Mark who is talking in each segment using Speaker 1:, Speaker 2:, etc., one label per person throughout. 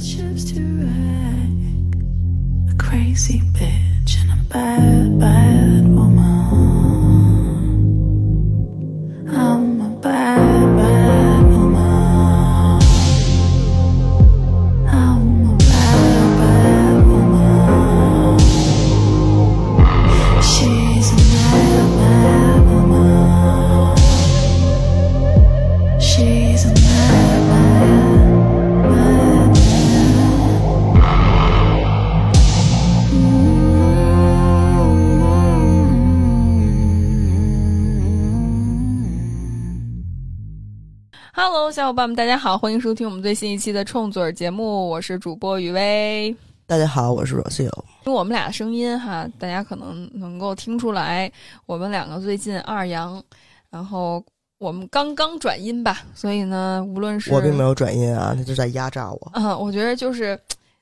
Speaker 1: ships to wreck. A crazy bitch and a bad, bad
Speaker 2: 们，大家好，欢迎收听我们最新一期的冲嘴儿节目，我是主播雨薇。
Speaker 3: 大家好，我是。
Speaker 2: 因为我们俩的声音哈，大家可能能够听出来，我们两个最近二阳，然后我们刚刚转阴吧，所以呢，无论是
Speaker 3: 我并没有转阴啊，他就在压榨我。
Speaker 2: 嗯，我觉得就是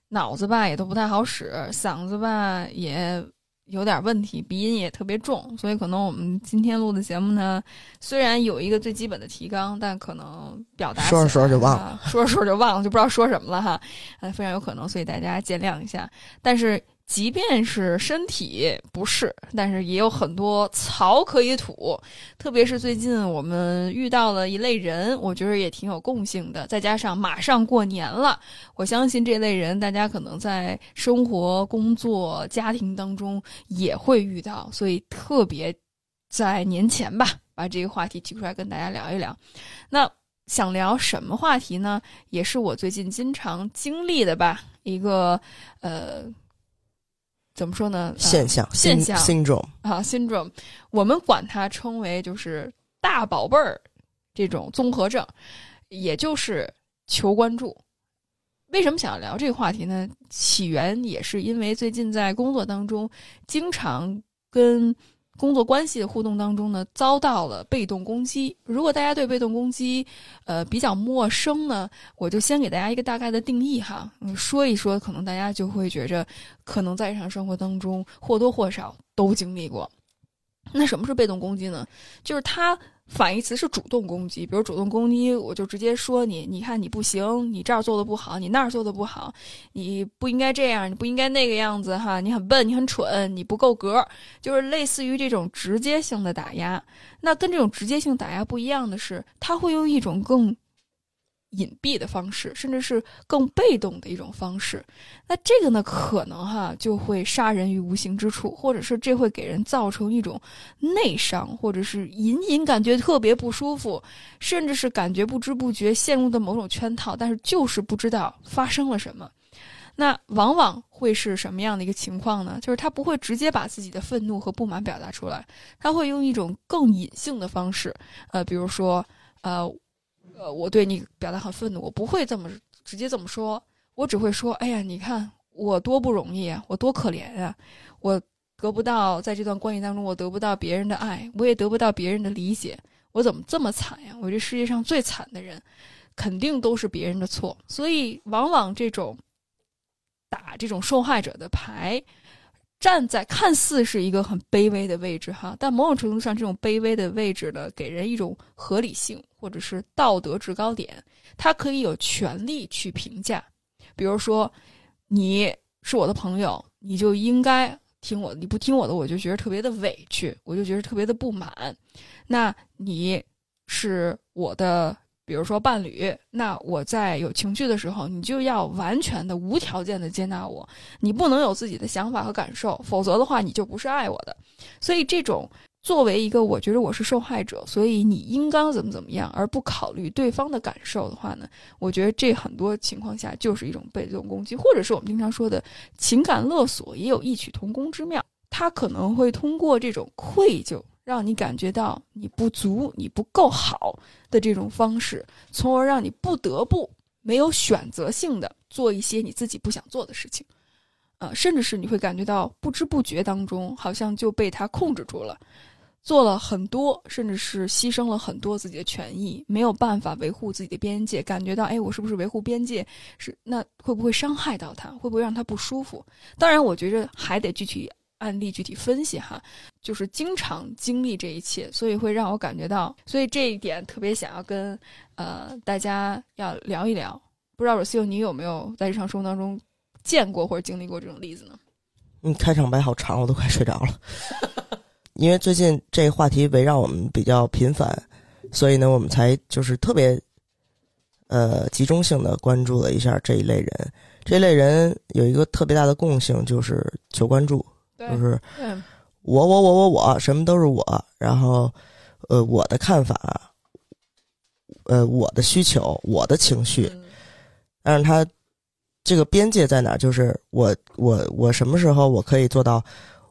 Speaker 2: 脑子吧也都不太好使，嗓子吧也有点问题，鼻音也特别重，所以可能我们今天录的节目呢，虽然有一个最基本的提纲，但可能表达
Speaker 3: 说着说着就忘了
Speaker 2: 啊，说着说着就忘了，就不知道说什么了哈，呃，非常有可能，所以大家见谅一下。但是即便是身体不适，但是也有很多槽可以吐，特别是最近我们遇到了一类人，我觉得也挺有共性的。再加上马上过年了，我相信这类人大家可能在生活、工作、家庭当中也会遇到，所以特别在年前吧，把这个话题提出来跟大家聊一聊。那想聊什么话题呢？也是我最近经常经历的吧，一个呃，怎么说呢？呃
Speaker 3: 现象
Speaker 2: 现象
Speaker 3: syndrome，
Speaker 2: 啊，syndrome，我们管它称为就是大宝贝儿这种综合症，也就是求关注。为什么想要聊这个话题呢？起源也是因为最近在工作当中，经常跟工作关系的互动当中呢，遭到了被动攻击。如果大家对被动攻击，呃比较陌生呢，我就先给大家一个大概的定义哈，嗯说一说，可能大家就会觉着，可能在日常生活当中或多或少都经历过。那什么是被动攻击呢？就是他反义词是主动攻击，比如主动攻击，我就直接说你，你看你不行，你这儿做的不好，你那儿做的不好，你不应该这样，你不应该那个样子哈，你很笨，你很蠢，你不够格，就是类似于这种直接性的打压。那跟这种直接性打压不一样的是，他会用一种更隐蔽的方式，甚至是更被动的一种方式。那这个呢，可能哈就会杀人于无形之处，或者是这会给人造成一种内伤，或者是隐隐感觉特别不舒服，甚至是感觉不知不觉陷入的某种圈套，但是就是不知道发生了什么。那往往会是什么样的一个情况呢？就是他不会直接把自己的愤怒和不满表达出来，他会用一种更隐性的方式，呃，比如说，呃，呃，我对你表达很愤怒，我不会这么直接这么说，我只会说，哎呀，你看我多不容易啊，我多可怜啊，我得不到在这段关系当中，我得不到别人的爱，我也得不到别人的理解，我怎么这么惨呀？我这世界上最惨的人，肯定都是别人的错，所以往往这种打这种受害者的牌。站在看似是一个很卑微的位置哈，但某种程度上，这种卑微的位置呢，给人一种合理性或者是道德制高点，他可以有权利去评价。比如说，你是我的朋友，你就应该听我的，你不听我的，我就觉得特别的委屈，我就觉得特别的不满。那你是我的。比如说伴侣，那我在有情绪的时候，你就要完全的、无条件的接纳我，你不能有自己的想法和感受，否则的话，你就不是爱我的。所以，这种作为一个我觉得我是受害者，所以你应当怎么怎么样，而不考虑对方的感受的话呢，我觉得这很多情况下就是一种被动攻击，或者是我们经常说的情感勒索，也有异曲同工之妙。他可能会通过这种愧疚。让你感觉到你不足、你不够好的这种方式，从而让你不得不没有选择性的做一些你自己不想做的事情，呃，甚至是你会感觉到不知不觉当中好像就被他控制住了，做了很多，甚至是牺牲了很多自己的权益，没有办法维护自己的边界，感觉到哎，我是不是维护边界是那会不会伤害到他，会不会让他不舒服？当然，我觉着还得具体。案例具体分析哈，就是经常经历这一切，所以会让我感觉到，所以这一点特别想要跟呃大家要聊一聊，不知道 Rocio 你有没有在日常生活当中见过或者经历过这种例子呢？
Speaker 3: 你开场白好长，我都快睡着了。因为最近这个话题围绕我们比较频繁，所以呢，我们才就是特别呃集中性的关注了一下这一类人。这类人有一个特别大的共性，就是求关注，就是，我我我我我，什么都是我，然后呃我的看法，呃我的需求，我的情绪，
Speaker 2: 嗯
Speaker 3: 但是他这个边界在哪儿？就是我我我什么时候我可以做到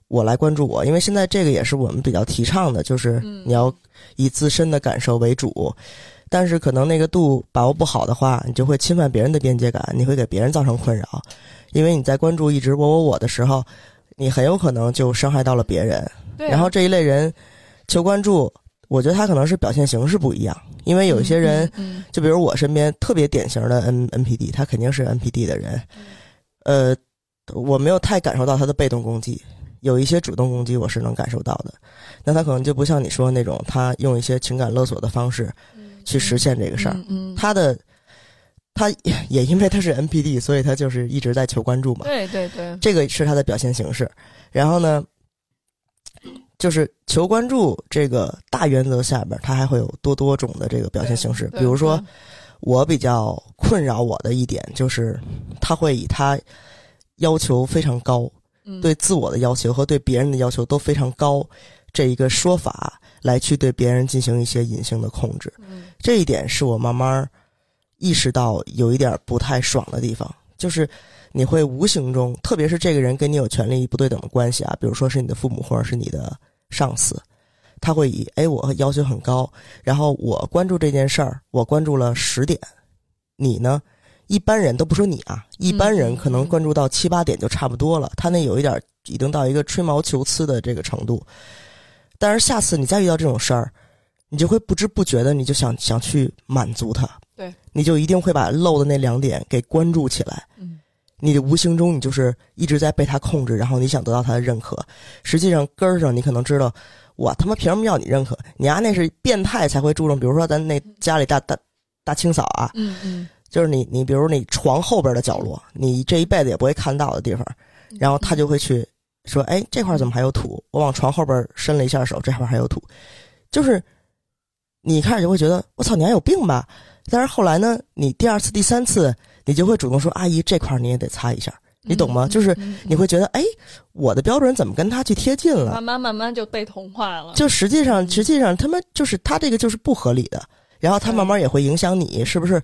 Speaker 3: 我来关注我？因为现在这个也是我们比较提倡的，就是
Speaker 2: 嗯
Speaker 3: 你要以自身的感受为主。但是可能那个度把握不好的话，你就会侵犯别人的边界感，你会给别人造成困扰。因为你在关注一直我我我的时候，你很有可能就伤害到了别人。
Speaker 2: 对啊，
Speaker 3: 然后这一类人求关注，我觉得他可能是表现形式不一样，因为有一些人。
Speaker 2: 嗯，
Speaker 3: 就比如我身边特别典型的 N NPD，他肯定是 NPD 的人，呃，我没有太感受到他的被动攻击，有一些主动攻击我是能感受到的。那他可能就不像你说那种，他用一些情感勒索的方式
Speaker 2: 嗯
Speaker 3: 去实现这个事儿。
Speaker 2: 嗯，嗯
Speaker 3: 他的他也因为他是 NPD，所以他就是一直在求关注嘛。
Speaker 2: 对对对，
Speaker 3: 这个是他的表现形式。然后呢，就是求关注这个大原则下边，他还会有多多种的这个表现形式。比如说，，我比较困扰我的一点就是，他会以他要求非常高，
Speaker 2: 嗯
Speaker 3: 对自我的要求和对别人的要求都非常高这一个说法来去对别人进行一些隐性的控制。
Speaker 2: 嗯
Speaker 3: 这一点是我慢慢意识到有一点不太爽的地方，就是你会无形中，特别是这个人跟你有权利不对等的关系啊，比如说是你的父母或者是你的上司，他会以哎我要求很高，然后我关注这件事儿，我关注了十点，你呢？一般人都不说你啊，一般人可能关注到七八点就差不多了，他那有一点已经到一个吹毛求疵的这个程度。但是下次你再遇到这种事儿，你就会不知不觉的，你就想想去满足他，
Speaker 2: 对，
Speaker 3: 你就一定会把漏的那两点给关注起来。
Speaker 2: 嗯
Speaker 3: 你的无形中，你就是一直在被他控制，然后你想得到他的认可。实际上根儿上，你可能知道，我他妈凭什么要你认可？你丫、那是变态才会注重，比如说咱那家里大大大清扫啊，
Speaker 2: 嗯嗯，
Speaker 3: 就是你你比如你床后边的角落，你这一辈子也不会看到的地方，然后他就会去说，哎，这块怎么还有土？我往床后边伸了一下手，这块还有土，就是你一开始就会觉得，我操，你还有病吧？但是后来呢，你第二次、第三次，你就会主动说，阿姨，这块你也得擦一下，你懂吗？
Speaker 2: 嗯
Speaker 3: 就是
Speaker 2: 嗯
Speaker 3: 你会觉得，哎，我的标准怎么跟他去贴近了？
Speaker 2: 慢慢慢慢就被同化了，
Speaker 3: 就实际上，
Speaker 2: 嗯
Speaker 3: 实际上他们就是他这个就是不合理的，然后他慢慢也会影响你，是不是？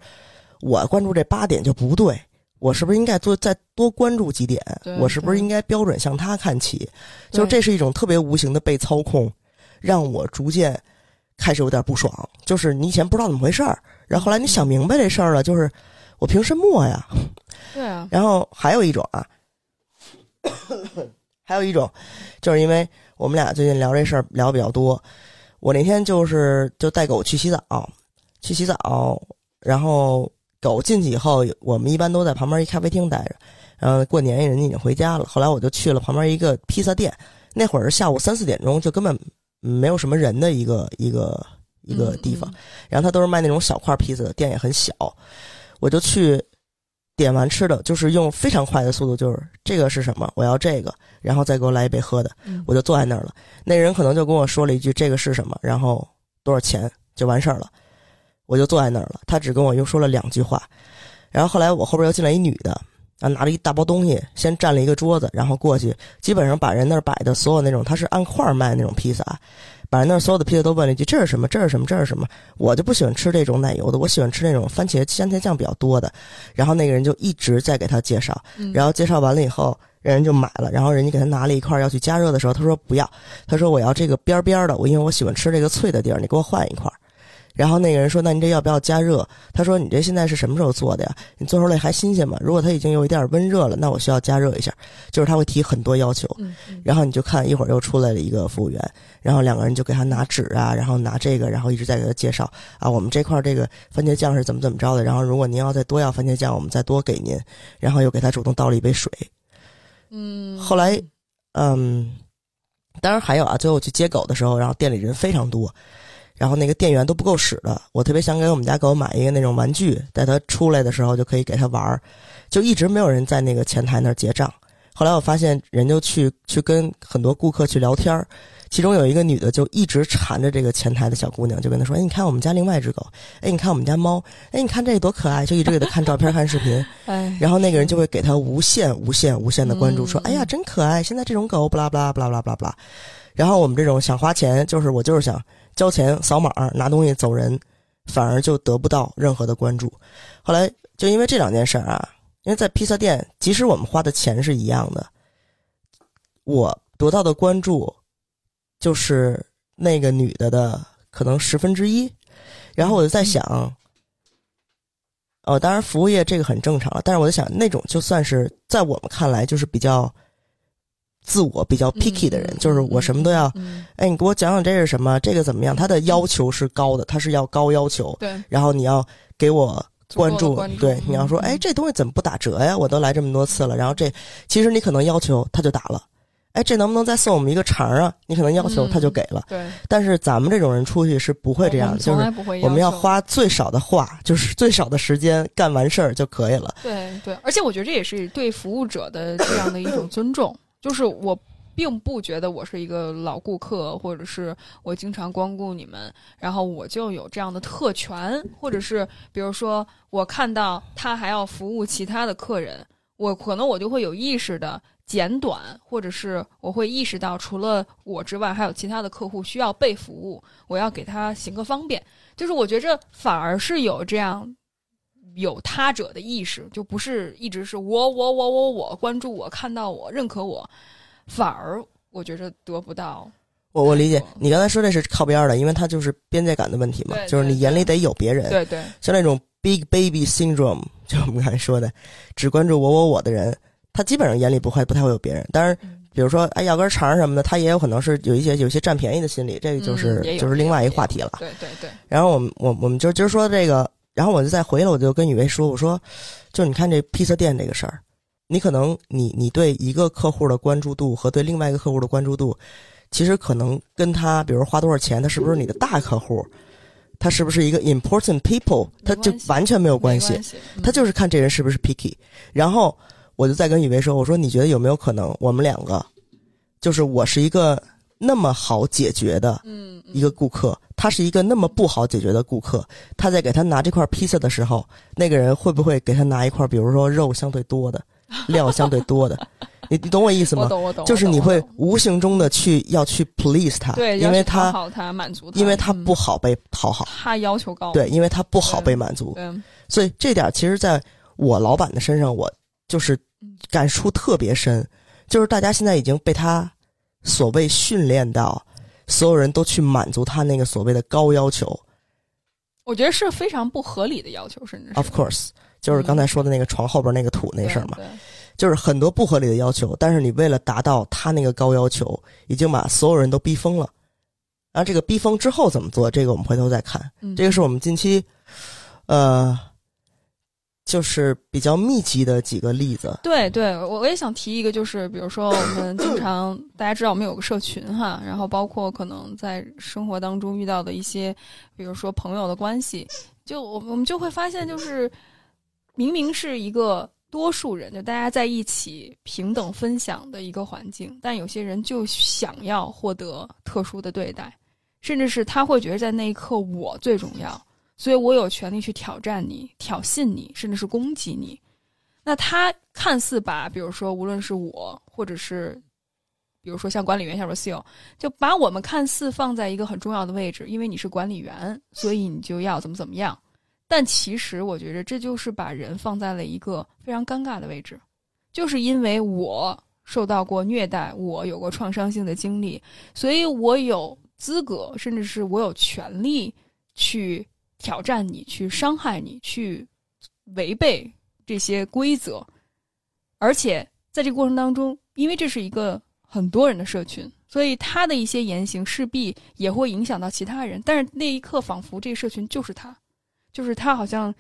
Speaker 3: 我关注这八点就不对，我是不是应该多再多关注几点？我是不是应该标准向他看齐？就这是一种特别无形的被操控，让我逐渐开始有点不爽。就是你以前不知道怎么回事儿，然后后来你想明白这事儿了，就是我凭什么呀？
Speaker 2: 对啊，
Speaker 3: 然后还有一种啊，还有一种，就是因为我们俩最近聊这事儿聊比较多，我那天就是就带狗去洗澡，去洗澡，然后狗进去以后，我们一般都在旁边一咖啡厅待着，然后过年人家已经回家了，后来我就去了旁边一个披萨店，那会儿是下午三四点钟，就根本没有什么人的一个一个一个地方，
Speaker 2: 嗯，
Speaker 3: 然后他都是卖那种小块披萨的，店也很小，我就去点完吃的，就是用非常快的速度，就是这个是什么，我要这个，然后再给我来一杯喝的，
Speaker 2: 嗯。
Speaker 3: 我就坐在那儿了。那人可能就跟我说了一句这个是什么，然后多少钱就完事儿了，我就坐在那儿了。他只跟我又说了两句话，然后后来我后边又进来一女的。啊，拿了一大包东西，先占了一个桌子，然后过去，基本上把人那儿摆的所有那种，他是按块儿卖那种披萨，把人那儿所有的披萨都问了一句：“这是什么？这是什么？这是什么？”我就不喜欢吃这种奶油的，我喜欢吃那种番茄番茄酱比较多的。然后那个人就一直在给他介绍，
Speaker 2: 嗯
Speaker 3: 然后介绍完了以后，人就买了。然后人家给他拿了一块要去加热的时候，他说不要，他说我要这个边边的，我因为我喜欢吃这个脆的地儿，你给我换一块儿。然后那个人说：“那您这要不要加热？”他说：“你这现在是什么时候做的呀？你做出来还新鲜吗？如果它已经有一点温热了，那我需要加热一下。”就是他会提很多要求，然后你就看一会儿又出来了一个服务员，然后两个人就给他拿纸啊，然后拿这个，然后一直在给他介绍啊，我们这块儿这个番茄酱是怎么怎么着的，然后如果您要再多要番茄酱，我们再多给您，然后又给他主动倒了一杯水。
Speaker 2: 嗯，
Speaker 3: 后来，嗯，当然还有啊，最后去接狗的时候，然后店里人非常多，然后那个电源都不够使的，我特别想给我们家狗买一个那种玩具，带它出来的时候就可以给它玩儿，就一直没有人在那个前台那儿结账。后来我发现人就去去跟很多顾客去聊天儿，其中有一个女的就一直缠着这个前台的小姑娘，就跟她说：“哎，你看我们家另外一只狗，哎，你看我们家猫，哎，你看这个多可爱。”就一直给她看照片、看视频。
Speaker 2: 哎，
Speaker 3: 然后那个人就会给她无限、无限、无限的关注，
Speaker 2: 嗯
Speaker 3: 说：“哎呀，真可爱！现在这种狗，不啦不啦不啦不啦不啦不啦。”然后我们这种想花钱，就是我就是想交钱、扫码、拿东西走人，反而就得不到任何的关注。后来就因为这两件事儿啊，因为在披萨店，即使我们花的钱是一样的，我得到的关注就是那个女的的可能十分之一。然后我就在想，哦，当然服务业这个很正常了，但是我在想，那种就算是在我们看来就是比较自我、比较 picky 的人，
Speaker 2: 嗯
Speaker 3: 就是我什么都要，
Speaker 2: 嗯，
Speaker 3: 哎，你给我讲讲这是什么，这个怎么样？他的要求是高的，他是要高要求，
Speaker 2: 对，
Speaker 3: 然后你要给我关注，对，你要说，
Speaker 2: 嗯
Speaker 3: 哎，这东西怎么不打折呀？我都来这么多次了，然后这其实你可能要求他就打了，哎，这能不能再送我们一个肠儿啊？你可能要求他就给了，
Speaker 2: 对，
Speaker 3: 但是咱们这种人出去是不会这样的，就是我们要花最少的话，就是最少的时间干完事儿就可以了。
Speaker 2: 对对，而且我觉得这也是对服务者的这样的一种尊重，就是我并不觉得我是一个老顾客，或者是我经常光顾你们，然后我就有这样的特权，或者是比如说我看到他还要服务其他的客人，我可能我就会有意识的。简短，或者是我会意识到，除了我之外，还有其他的客户需要被服务，我要给他行个方便。就是我觉着反而是有这样有他者的意识，就不是一直是我我我我我关注我看到我认可我，反而我觉着得不到。
Speaker 3: 我我理解你刚才说这是靠边儿的，因为他就是边界感的问题嘛，就是你眼里得有别人。
Speaker 2: 对对，
Speaker 3: 像那种 big baby syndrome，就我们刚才说的，只关注我我我的人，他基本上眼里不会不太会有别人。当然，
Speaker 2: 嗯
Speaker 3: 比如说哎要根肠什么的，他也有可能是有一些有一些占便宜的心理，这个就是、
Speaker 2: 嗯
Speaker 3: 就是另外一话题了。
Speaker 2: 对对对，
Speaker 3: 然后我们我我们就今儿说这个，然后我就再回来，我就跟雨薇说，我说，就你看这披萨店这个事儿，你可能你你对一个客户的关注度和对另外一个客户的关注度，其实可能跟他比如花多少钱，他是不是你的大客户，他是不是一个 important people，他就完全没有关系，
Speaker 2: 系，
Speaker 3: 他就是看这人是不是 picky。然后我就再跟雨薇说，我说你觉得有没有可能我们两个，就是我是一个那么好解决的。
Speaker 2: 嗯嗯。
Speaker 3: 一个顾客，他是一个那么不好解决的顾客，他在给他拿这块披萨的时候，那个人会不会给他拿一块，比如说肉相对多的，料相对多的？你你懂我意思吗？
Speaker 2: 我懂我懂，
Speaker 3: 就是你会无形中的去要去 please 他，
Speaker 2: 对，
Speaker 3: 因为他
Speaker 2: 好他满足他，
Speaker 3: 因为他
Speaker 2: 嗯
Speaker 3: 不好被讨好，
Speaker 2: 他要求高，
Speaker 3: 对，因为他不好被满足，所以这点其实在我老板的身上，我就是感触特别深，就是大家现在已经被他所谓训练到，所有人都去满足他那个所谓的高要求。
Speaker 2: 我觉得是非常不合理的要求，甚至是
Speaker 3: Of course，就是刚才说的那个床后边那个土那事儿嘛，就是很多不合理的要求，但是你为了达到他那个高要求，已经把所有人都逼疯了。然后这个逼疯之后怎么做，这个我们回头再看。
Speaker 2: 嗯
Speaker 3: 这个是我们近期，呃，就是比较密集的几个例子。
Speaker 2: 对对，我我也想提一个，就是比如说我们经常大家知道我们有个社群哈，然后包括可能在生活当中遇到的一些，比如说朋友的关系，就我我们就会发现，就是明明是一个多数人，就大家在一起平等分享的一个环境，但有些人就想要获得特殊的对待，甚至是他会觉得在那一刻我最重要，所以我有权利去挑战你、挑衅你，甚至是攻击你。那他看似把，比如说，无论是我，或者是，比如说像管理员，像 r o s i l 就把我们看似放在一个很重要的位置，因为你是管理员，所以你就要怎么怎么样。但其实我觉得这就是把人放在了一个非常尴尬的位置，就是因为我受到过虐待，我有过创伤性的经历，所以我有资格，甚至是我有权利去挑战你，去伤害你，去违背这些规则。而且在这个过程当中，因为这是一个很多人的社群，所以他的一些言行势必也会影响到其他人。但是那一刻，仿佛这个社群就是他，就是他好像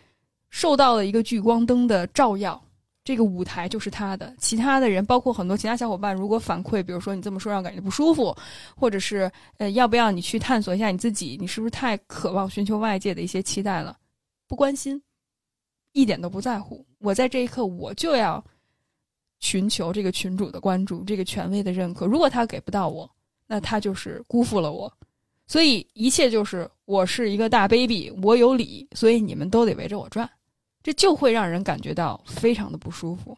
Speaker 2: 受到了一个聚光灯的照耀。这个舞台就是他的。其他的人，包括很多其他小伙伴，如果反馈，比如说你这么说让感觉不舒服，或者是呃，要不要你去探索一下你自己，你是不是太渴望寻求外界的一些期待了？不关心，一点都不在乎。我在这一刻，我就要寻求这个群主的关注，这个权威的认可。如果他给不到我，那他就是辜负了我。所以一切就是我是一个大 baby，我有理，所以你们都得围着我转，这就会让人感觉到非常的不舒服。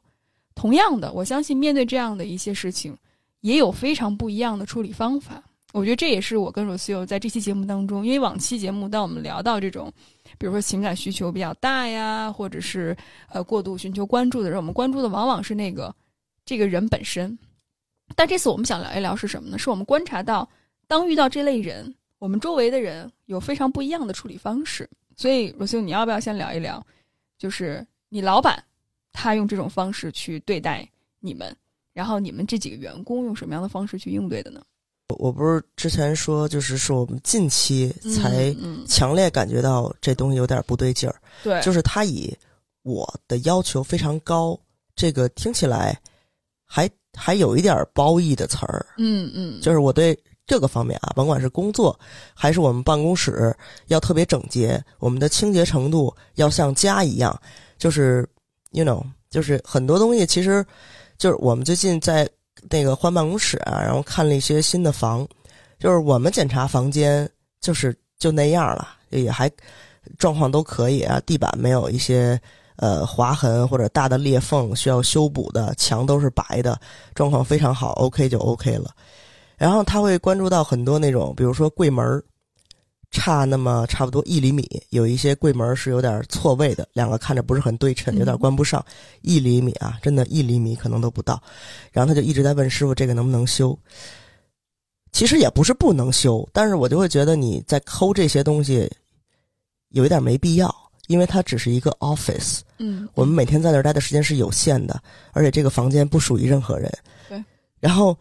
Speaker 2: 同样的，我相信面对这样的一些事情，也有非常不一样的处理方法。我觉得这也是我跟罗修在这期节目当中，因为往期节目当我们聊到这种，比如说情感需求比较大呀，或者是呃过度寻求关注的人，我们关注的往往是那个这个人本身。但这次我们想聊一聊是什么呢？是我们观察到，当遇到这类人，我们周围的人有非常不一样的处理方式。所以罗修你要不要先聊一聊，就是你老板他用这种方式去对待你们，然后你们这几个员工用什么样的方式去应对的呢？
Speaker 3: 我不是之前说，就是是我们近期才强烈感觉到这东西有点不对劲儿，
Speaker 2: 对，
Speaker 3: 就是他以我的要求非常高，这个听起来还还有一点褒义的词儿，
Speaker 2: 嗯嗯，
Speaker 3: 就是我对这个方面啊，甭管是工作还是我们办公室要特别整洁，我们的清洁程度要像家一样，就是 you know，就是很多东西其实就是我们最近在那个换办公室啊，然后看了一些新的房，就是我们检查房间就是就那样了，也还状况都可以啊，地板没有一些。呃，划痕或者大的裂缝需要修补的，墙都是白的，状况非常好，OK 就 OK 了。然后他会关注到很多那种，比如说柜门儿差那么差不多一厘米，有一些柜门儿是有点错位的，两个看着不是很对称，有点关不上。一厘米啊，真的，一厘米可能都不到。然后他就一直在问师傅这个能不能修。其实也不是不能修，但是我就会觉得你在抠这些东西有一点没必要，因为它只是一个 office。
Speaker 2: 嗯，
Speaker 3: 我们每天在那儿待的时间是有限的，而且这个房间不属于任何人。
Speaker 2: 对。
Speaker 3: 然后，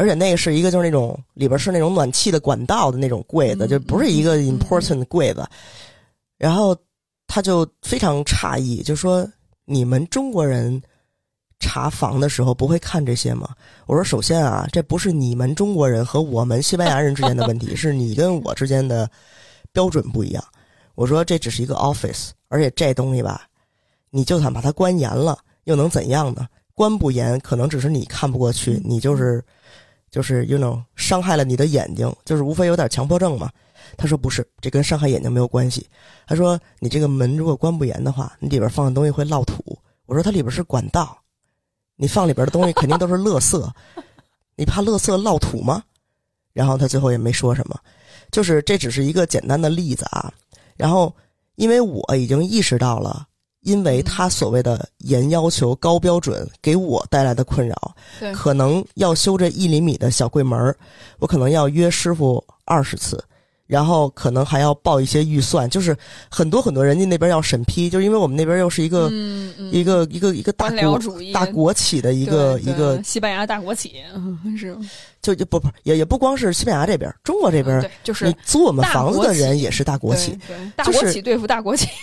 Speaker 3: 而且那个是一个就是那种里边是那种暖气的管道的那种柜子，
Speaker 2: 嗯
Speaker 3: 就不是一个
Speaker 2: 嗯
Speaker 3: important 的柜子。然后他就非常诧异，就说：“你们中国人查房的时候不会看这些吗？”我说：“首先啊，这不是你们中国人和我们西班牙人之间的问题，是你跟我之间的标准不一样。”我说：“这只是一个 office，而且这东西吧。”你就算把它关严了，又能怎样呢？关不严，可能只是你看不过去，你就是就是 you know 伤害了你的眼睛，就是无非有点强迫症嘛。他说不是，这跟伤害眼睛没有关系。他说你这个门如果关不严的话，你里边放的东西会落土。我说它里边是管道，你放里边的东西肯定都是垃圾，你怕垃圾落土吗？然后他最后也没说什么，就是这只是一个简单的例子啊。然后因为我已经意识到了。因为他所谓的严要求、高标准给我带来的困扰，
Speaker 2: 对，
Speaker 3: 可能要修这一厘米的小柜门儿，我可能要约师傅二十次，然后可能还要报一些预算，就是很多很多人家那边要审批，就是因为我们那边又是一个、
Speaker 2: 嗯嗯，
Speaker 3: 一个一个一个大国大国企的一个一个，
Speaker 2: 西班牙大国企嗯 是。
Speaker 3: 就就不不也也不光是西班牙这边，中国这边
Speaker 2: 嗯，就是
Speaker 3: 你租我们房子的人也是大国企，
Speaker 2: 对对大国企对付大国企，
Speaker 3: 就是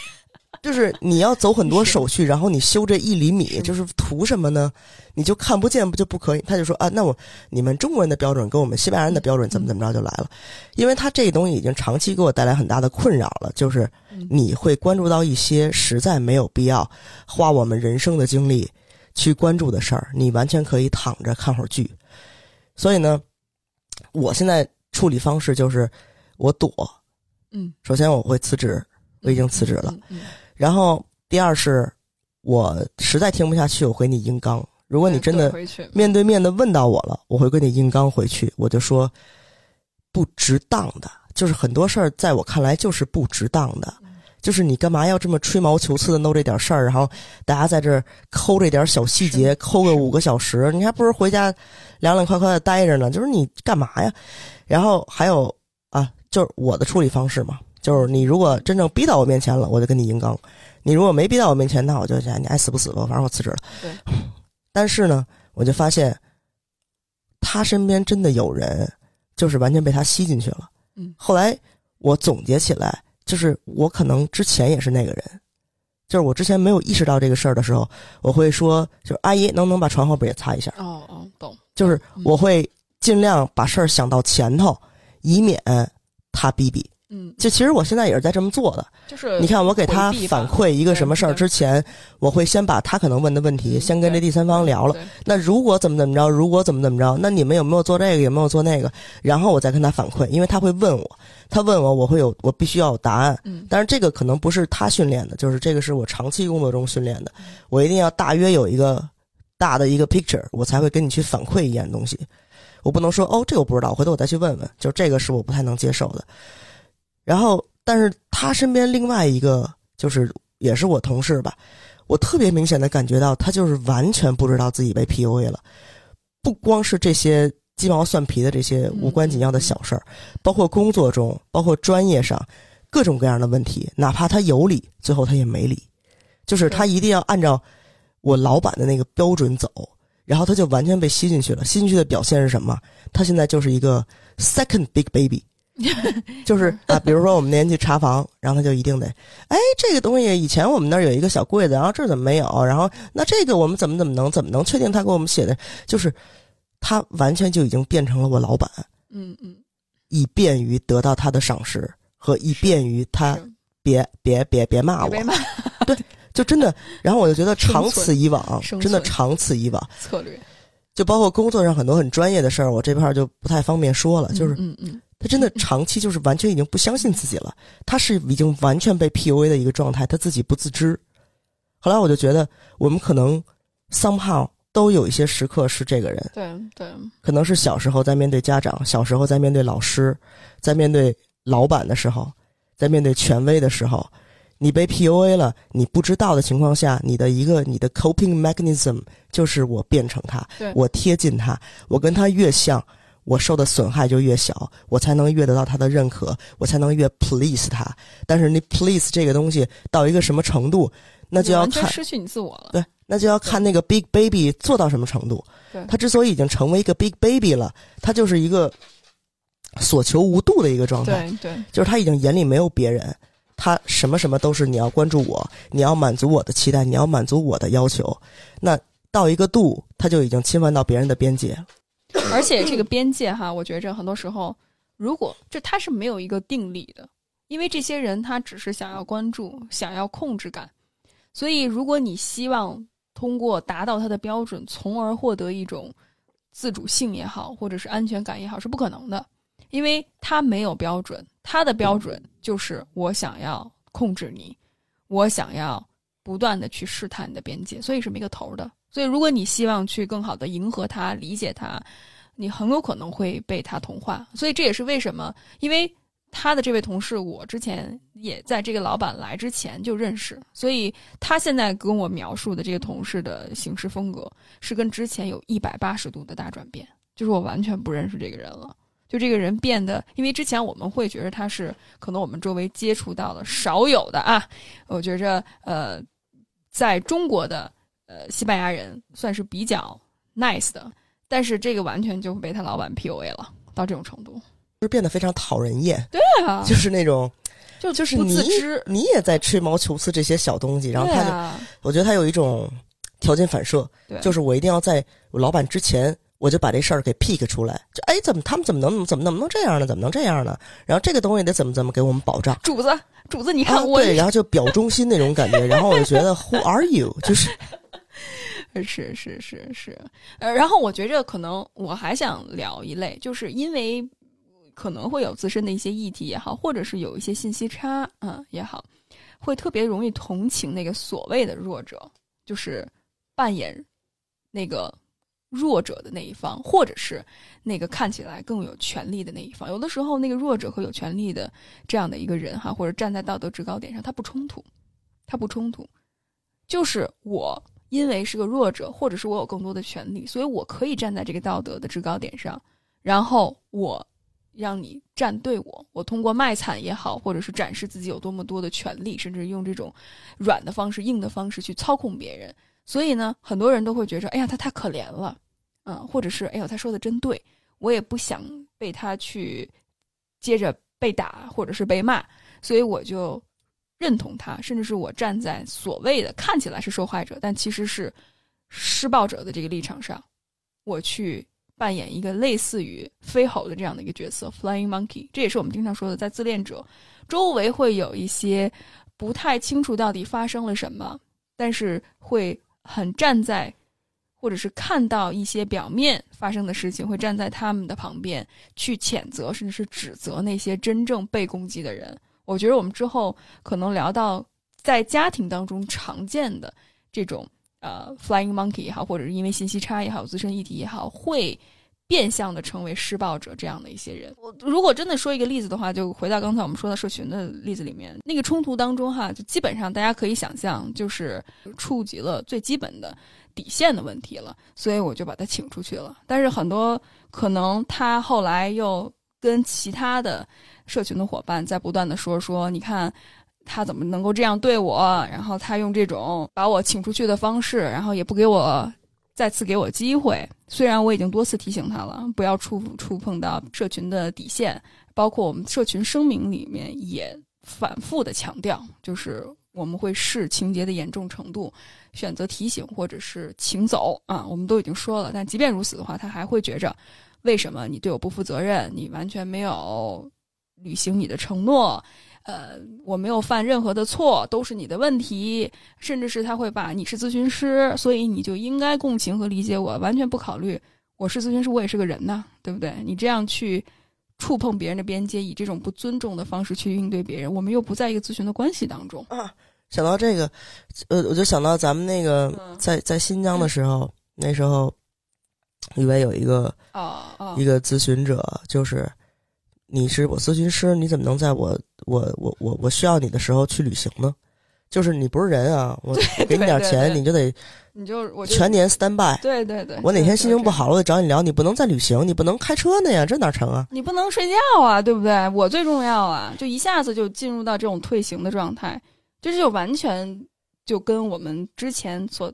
Speaker 3: 你要走很多手续，然后你修这一厘米，就是图什么呢？你就看不见不就不可以？他就说啊，那我你们中国人的标准跟我们西班牙人的标准怎么怎么着就来了，因为他这个东西已经长期给我带来很大的困扰了，就是
Speaker 2: 嗯。
Speaker 3: 你会关注到一些实在没有必要花我们人生的精力去关注的事儿，你完全可以躺着看会儿剧。所以呢，我现在处理方式就是我躲，
Speaker 2: 嗯，
Speaker 3: 首先我会辞职，我已经辞职了。然后第二是，我实在听不下去，我回你硬刚。如果你真的面对面的问到我了，我会跟你硬刚回去，我就说不值当的，就是很多事儿在我看来就是不值当的，就是你干嘛要这么吹毛求疵的弄这点事儿，然后大家在这儿抠这点小细节，抠个五个小时，你还不如回家凉凉快快的待着呢。就是你干嘛呀？然后还有啊，就是我的处理方式嘛，就是你如果真正逼到我面前了，我就跟你硬刚；你如果没逼到我面前，那我就讲你爱死不死吧，反正我辞职了。
Speaker 2: 对。
Speaker 3: 但是呢，我就发现他身边真的有人，就是完全被他吸进去了。
Speaker 2: 嗯
Speaker 3: 后来我总结起来，就是我可能之前也是那个人，就是我之前没有意识到这个事儿的时候，我会说，就是阿姨能不能把床后边也擦一下？
Speaker 2: 哦哦，懂。
Speaker 3: 就是
Speaker 2: 嗯
Speaker 3: 我会尽量把事儿想到前头，以免他逼逼。
Speaker 2: 嗯，
Speaker 3: 就其实我现在也是在这么做的。
Speaker 2: 就是
Speaker 3: 你看，我给他反馈一个什么事儿之前，我会先把他可能问的问题
Speaker 2: 嗯
Speaker 3: 先跟这第三方聊了。那如果怎么怎么着，如果怎么怎么着，那你们有没有做这个，有没有做那个？然后我再跟他反馈，因为他会问我，他问我，我会有，我必须要有答案。
Speaker 2: 嗯
Speaker 3: 但是这个可能不是他训练的，就是这个是我长期工作中训练的，我一定要大约有一个大的一个 picture，我才会跟你去反馈一样东西。我不能说哦，这个我不知道，回头我再去问问，就这个是我不太能接受的。然后，但是他身边另外一个就是也是我同事吧，我特别明显的感觉到他就是完全不知道自己被 PUA 了，不光是这些鸡毛蒜皮的这些无关紧要的小事儿，包括工作中，包括专业上各种各样的问题，哪怕他有理，最后他也没理，就是他一定要按照我老板的那个标准走，然后他就完全被吸进去了。吸进去的表现是什么？他现在就是一个 second big baby。就是啊，比如说我们那天去查房，然后他就一定得，哎，这个东西以前我们那儿有一个小柜子，然后这儿怎么没有？然后那这个我们怎么怎么能怎么能确定他给我们写的？就是他完全就已经变成了我老板，
Speaker 2: 嗯嗯，
Speaker 3: 以便于得到他的赏识和以便于他别别别别骂我，
Speaker 2: 别骂对
Speaker 3: 就真的。然后我就觉得长此以往，真的长此以往，
Speaker 2: 策略，
Speaker 3: 就包括工作上很多很专业的事儿，我这块儿就不太方便说了。就是
Speaker 2: 嗯嗯
Speaker 3: 他真的 长期就是完全已经不相信自己了，他是已经完全被 PUA 的一个状态，他自己不自知。后来我就觉得，我们可能 somehow 都有一些时刻是这个人，
Speaker 2: 对对，
Speaker 3: 可能是小时候在面对家长，小时候在面对老师，在面对老板的时候，在面对权威的时候，你被 PUA 了，你不知道的情况下，你的一个你的 coping mechanism 就是我变成他，我贴近他，我跟他越像，我受的损害就越小，我才能越得到他的认可，我才能越 please 他。但是你 please 这个东西到一个什么程度，那就要看
Speaker 2: 失去你自我了。
Speaker 3: 对，那就要看那个 Big Baby 做到什么程度
Speaker 2: 对。
Speaker 3: 他之所以已经成为一个 Big Baby 了，他就是一个所求无度的一个状态，
Speaker 2: 对对，
Speaker 3: 就是他已经眼里没有别人，他什么什么都是你要关注我，你要满足我的期待，你要满足我的要求。那到一个度，他就已经侵犯到别人的边界。
Speaker 2: 而且这个边界哈，我觉着很多时候，如果这他是没有一个定力的，因为这些人他只是想要关注，想要控制感，所以如果你希望通过达到他的标准，从而获得一种自主性也好，或者是安全感也好，是不可能的，因为他没有标准，他的标准就是我想要控制你，我想要不断的去试探你的边界，所以是没个头儿的。所以，如果你希望去更好的迎合他、理解他，你很有可能会被他同化。所以这也是为什么，因为他的这位同事，我之前也在这个老板来之前就认识，所以他现在跟我描述的这个同事的行事风格是跟之前有一百八十度的大转变，就是我完全不认识这个人了。就这个人变得，因为之前我们会觉得他是可能我们周围接触到的少有的啊，我觉着呃，在中国的呃西班牙人算是比较 nice 的，但是这个完全就被他老板 PUA 了，到这种程度。
Speaker 3: 就是变得非常讨人厌，
Speaker 2: 对啊，
Speaker 3: 就是那种
Speaker 2: 就
Speaker 3: 就是你
Speaker 2: 知，
Speaker 3: 你也在吹毛求疵这些小东西，然后他就，
Speaker 2: 啊，
Speaker 3: 我觉得他有一种条件反射，
Speaker 2: 对，
Speaker 3: 就是我一定要在我老板之前，我就把这事儿给 pick 出来。就哎，怎么他们怎么能怎么怎么能这样呢？怎么能这样呢？然后这个东西得怎么怎么给我们保障？
Speaker 2: 主子，主子，你看
Speaker 3: 啊，
Speaker 2: 我、
Speaker 3: 对，然后就表忠心那种感觉。然后我就觉得 Who are you？就是
Speaker 2: 是是是是，呃，然后我觉着可能我还想聊一类，就是因为可能会有自身的一些议题也好，或者是有一些信息差，嗯也好，会特别容易同情那个所谓的弱者，就是扮演那个弱者的那一方，或者是那个看起来更有权利的那一方。有的时候，那个弱者和有权利的这样的一个人哈，或者站在道德制高点上，他不冲突，他不冲突，就是我因为是个弱者，或者是我有更多的权利，所以我可以站在这个道德的制高点上，然后我让你站对我，我通过卖惨也好，或者是展示自己有多么多的权利，甚至用这种软的方式、硬的方式去操控别人。所以呢，很多人都会觉着，哎呀，他太可怜了，嗯，或者是哎呦，他说的真对，我也不想被他去接着被打或者是被骂，所以我就认同他，甚至是我站在所谓的看起来是受害者，但其实是施暴者的这个立场上，我去扮演一个类似于飞猴的这样的一个角色，flying monkey。这也是我们经常说的，在自恋者周围会有一些不太清楚到底发生了什么，但是会很站在。或者是看到一些表面发生的事情，会站在他们的旁边去谴责，甚至是指责那些真正被攻击的人。我觉得我们之后可能聊到在家庭当中常见的这种呃 flying monkey 也好，或者是因为信息差也好、自身议题也好，会变相的成为施暴者这样的一些人。我如果真的说一个例子的话，就回到刚才我们说的社群的例子里面，那个冲突当中哈，就基本上大家可以想象，就是触及了最基本的。底线的问题了，所以我就把他请出去了。但是很多可能他后来又跟其他的社群的伙伴在不断的说说，你看他怎么能够这样对我？然后他用这种把我请出去的方式，然后也不给我再次给我机会。虽然我已经多次提醒他了，不要触触碰到社群的底线，包括我们社群声明里面也反复的强调，就是我们会视情节的严重程度。选择提醒或者是请走啊，我们都已经说了。但即便如此的话，他还会觉着，为什么你对我不负责任？你完全没有履行你的承诺。呃，我没有犯任何的错，都是你的问题。甚至是他会把你是咨询师，所以你就应该共情和理解我，完全不考虑我是咨询师，我也是个人呐，对不对？你这样去触碰别人的边界，以这种不尊重的方式去应对别人，我们又不在一个咨询的关系当中
Speaker 3: 啊。想到这个，呃，我就想到咱们那个在在新疆的时候，那时候因为有一个哦一个咨询者，就是你是我咨询师，你怎么能在我我我我我需要你的时候去旅行呢？就是你不是人啊，我给你点钱，你就得
Speaker 2: 你就我
Speaker 3: 全年 stand by。
Speaker 2: 对对对，
Speaker 3: 我哪天心情不好，我得找你聊。你不能再旅行，你不能开车呢呀，这哪成啊？
Speaker 2: 你不能睡觉啊，对不对？我最重要啊，就一下子就进入到这种退行的状态。这就完全就跟我们之前所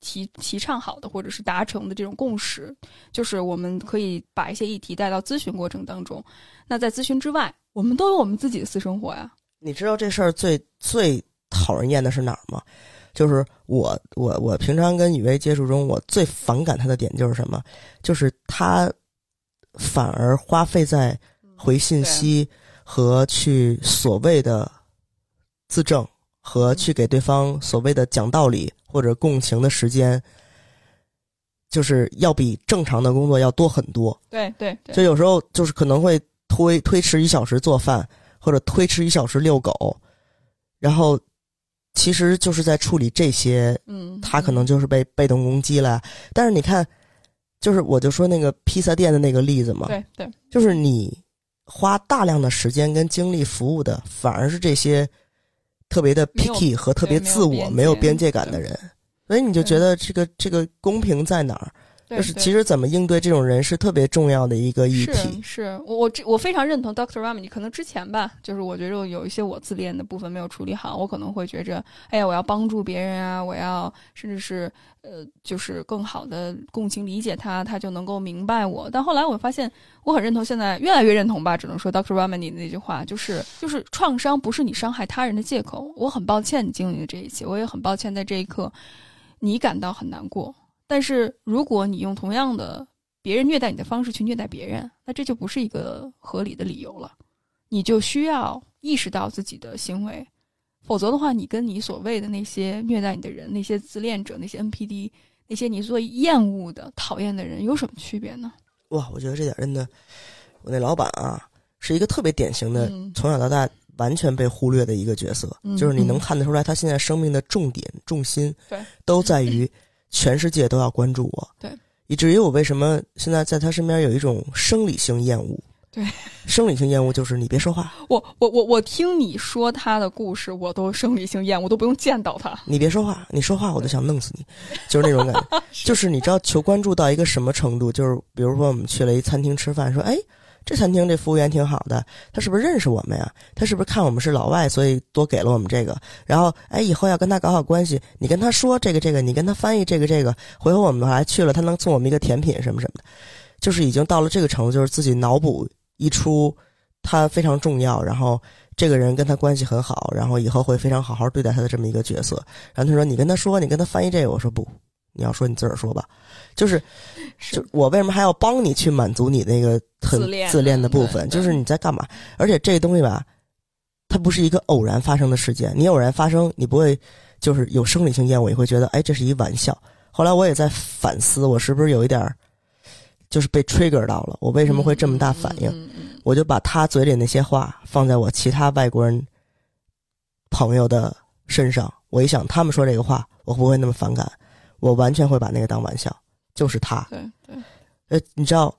Speaker 2: 提提倡好的，或者是达成的这种共识，就是我们可以把一些议题带到咨询过程当中。那在咨询之外，我们都有我们自己的私生活呀。
Speaker 3: 你知道这事儿最最讨人厌的是哪儿吗？就是我我我平常跟雨薇接触中，我最反感他的点就是什么？就是他反而花费在回信息和去所谓的。自证和去给对方所谓的讲道理或者共情的时间，就是要比正常的工作要多很多。
Speaker 2: 对对，
Speaker 3: 就有时候就是可能会推推迟一小时做饭，或者推迟一小时遛狗，然后其实就是在处理这些。
Speaker 2: 嗯，
Speaker 3: 他可能就是被被动攻击了。但是你看，就是我就说那个披萨店的那个例子嘛，
Speaker 2: 对对，
Speaker 3: 就是你花大量的时间跟精力服务的，反而是这些。特别的 picky 和特别自我、没有边界感的人，所以你就觉得这个这个公平在哪儿？就是其实怎么应对这种人是特别重要的一个议题。
Speaker 2: 是我我我非常认同 Doctor Ramani。可能之前吧，就是我觉得有一些我自恋的部分没有处理好，我可能会觉着，哎呀，我要帮助别人啊，我要甚至是呃，就是更好的共情理解他，他就能够明白我。但后来我发现，我很认同，现在越来越认同吧。只能说 Doctor Ramani 的那句话，就是就是创伤不是你伤害他人的借口。我很抱歉你经历了这一切，我也很抱歉在这一刻你感到很难过。但是，如果你用同样的别人虐待你的方式去虐待别人，那这就不是一个合理的理由了。你就需要意识到自己的行为，否则的话，你跟你所谓的那些虐待你的人、那些自恋者、那些 NPD、那些你最厌恶的、讨厌的人有什么区别呢？
Speaker 3: 哇，我觉得这点真的，我那老板啊，是一个特别典型的，从小到大完全被忽略的一个角色。就是你能看得出来，他现在生命的重点、重心，
Speaker 2: 对，
Speaker 3: 都在于。全世界都要关注我，
Speaker 2: 对，
Speaker 3: 以至于我为什么现在在他身边有一种生理性厌恶？
Speaker 2: 对，
Speaker 3: 生理性厌恶就是你别说话。
Speaker 2: 我我我我听你说他的故事，我都生理性厌恶，都不用见到他。
Speaker 3: 你别说话，你说话我都想弄死你，就是那种感觉。就是你知道求关注到一个什么程度？就是比如说我们去了一餐厅吃饭，说哎。这餐厅这服务员挺好的，他是不是认识我们呀？他是不是看我们是老外，所以多给了我们这个？然后，哎，以后要跟他搞好关系，你跟他说这个这个，你跟他翻译这个这个，回头我们还去了，他能送我们一个甜品什么什么的，就是已经到了这个程度，就是自己脑补一出他非常重要，然后这个人跟他关系很好，然后以后会非常好好对待他的这么一个角色。然后他说：“你跟他说，你跟他翻译这个。”我说：“不，你要说你自个儿说吧。”就是，就我为什么还要帮你去满足你那个很
Speaker 2: 自恋
Speaker 3: 的部分？就是你在干嘛？而且这东西吧，它不是一个偶然发生的事件。你偶然发生，你不会就是有生理性厌恶，你会觉得哎，这是一玩笑。后来我也在反思，我是不是有一点儿就是被 trigger 到了？我为什么会这么大反应？
Speaker 2: 嗯嗯嗯
Speaker 3: 我就把他嘴里那些话放在我其他外国人朋友的身上，我一想，他们说这个话，我不会那么反感，我完全会把那个当玩笑。就是他，
Speaker 2: 对对，
Speaker 3: 呃，你知道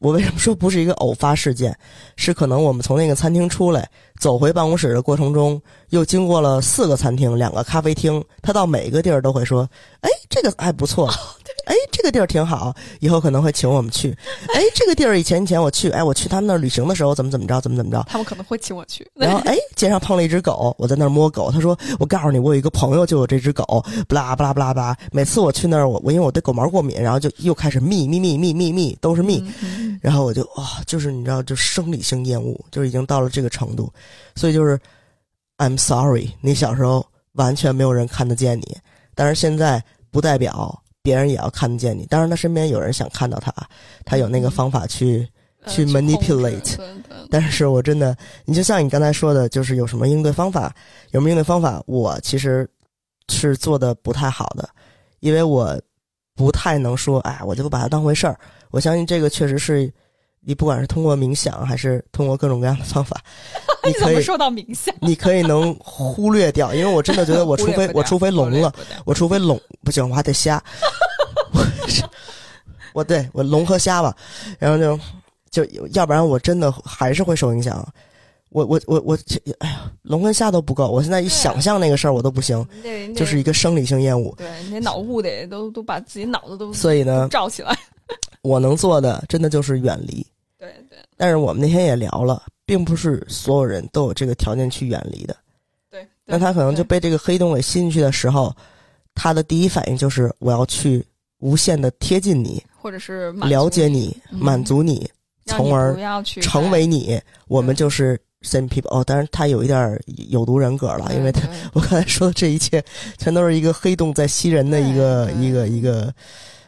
Speaker 3: 我为什么说不是一个偶发事件？是可能我们从那个餐厅出来，走回办公室的过程中，又经过了四个餐厅、两个咖啡厅，他到每一个地儿都会说：“哎，这个还不错。”哎，这个地儿挺好，以后可能会请我们去。哎，这个地儿以前以前我去，哎，我去他们那儿旅行的时候怎么怎么着，怎么怎么着。
Speaker 2: 他们可能会请我去。
Speaker 3: 然后 哎，街上碰了一只狗，我在那儿摸狗，他说：“我告诉你，我有一个朋友就有这只狗，不啦不啦不啦不啦。”每次我去那儿，我我因为我对狗毛过敏，然后就又开始密密密密密密都是密，然后我就哇、就是你知道，就生理性厌恶，就是已经到了这个程度，所以就是，I'm sorry，你小时候完全没有人看得见你，但是现在不代表别人也要看得见你。当然，他身边有人想看到他，他有那个方法去，
Speaker 2: 呃
Speaker 3: 去 manipulate 但是我真的，你就像你刚才说的，就是有什么应对方法，有什么应对方法，我其实是做的不太好的，因为我不太能说，哎，我就不把它当回事儿。我相信这个确实是，你不管是通过冥想，还是通过各种各样的方法，你
Speaker 2: 怎么说到冥想？
Speaker 3: 你可以能忽略掉，因为我真的觉得，我除非 我除非聋了，，我除非聋不行，我还得瞎，我对我聋和瞎吧，然后就就要不然我真的还是会受影响。我我我我，哎呀，聋跟瞎都不够，我现在一想象那个事儿我都不行，就是一个生理性厌恶。
Speaker 2: 对你那脑雾得都都把自己脑子都
Speaker 3: 所以呢，
Speaker 2: 罩起来。
Speaker 3: 我能做的真的就是远离。
Speaker 2: 对对
Speaker 3: 但是我们那天也聊了，并不是所有人都有这个条件去远离的。
Speaker 2: 对，
Speaker 3: 那他可能就被这个黑洞给吸进去的时候，他的第一反应就是我要去无限的贴近你，
Speaker 2: 或者是
Speaker 3: 了解你，
Speaker 2: 嗯
Speaker 3: 满足你，从而成为你。我们就是 same people。哦，当然他有一点儿有毒人格了，因为他 我刚才说的这一切，全都是一个黑洞在吸人的一个一个一个。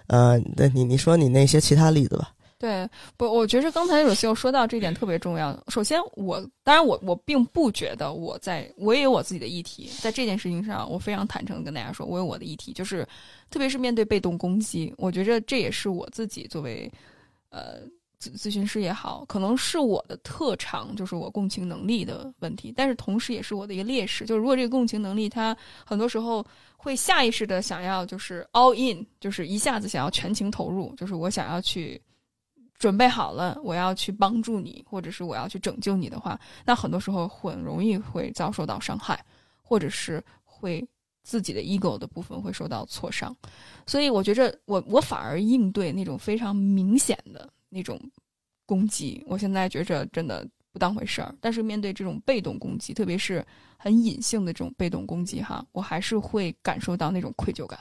Speaker 3: 呃，那你你说你那些其他例子吧？
Speaker 2: 对，不，我觉着刚才有秀说到这点特别重要。首先我，当然我我并不觉得我在我也有我自己的议题，在这件事情上，我非常坦诚的跟大家说，我有我的议题，就是特别是面对被动攻击，我觉着这也是我自己作为呃咨咨询师也好，可能是我的特长，就是我共情能力的问题，但是同时也是我的一个劣势，就是如果这个共情能力它很多时候会下意识的想要就是 all in，就是一下子想要全情投入，就是我想要去。准备好了，我要去帮助你，或者是我要去拯救你的话，那很多时候很容易会遭受到伤害，或者是会自己的 ego 的部分会受到挫伤。所以我觉着我我反而应对那种非常明显的那种攻击，我现在觉着真的不当回事儿。但是面对这种被动攻击，特别是很隐性的这种被动攻击哈，我还是会感受到那种愧疚感。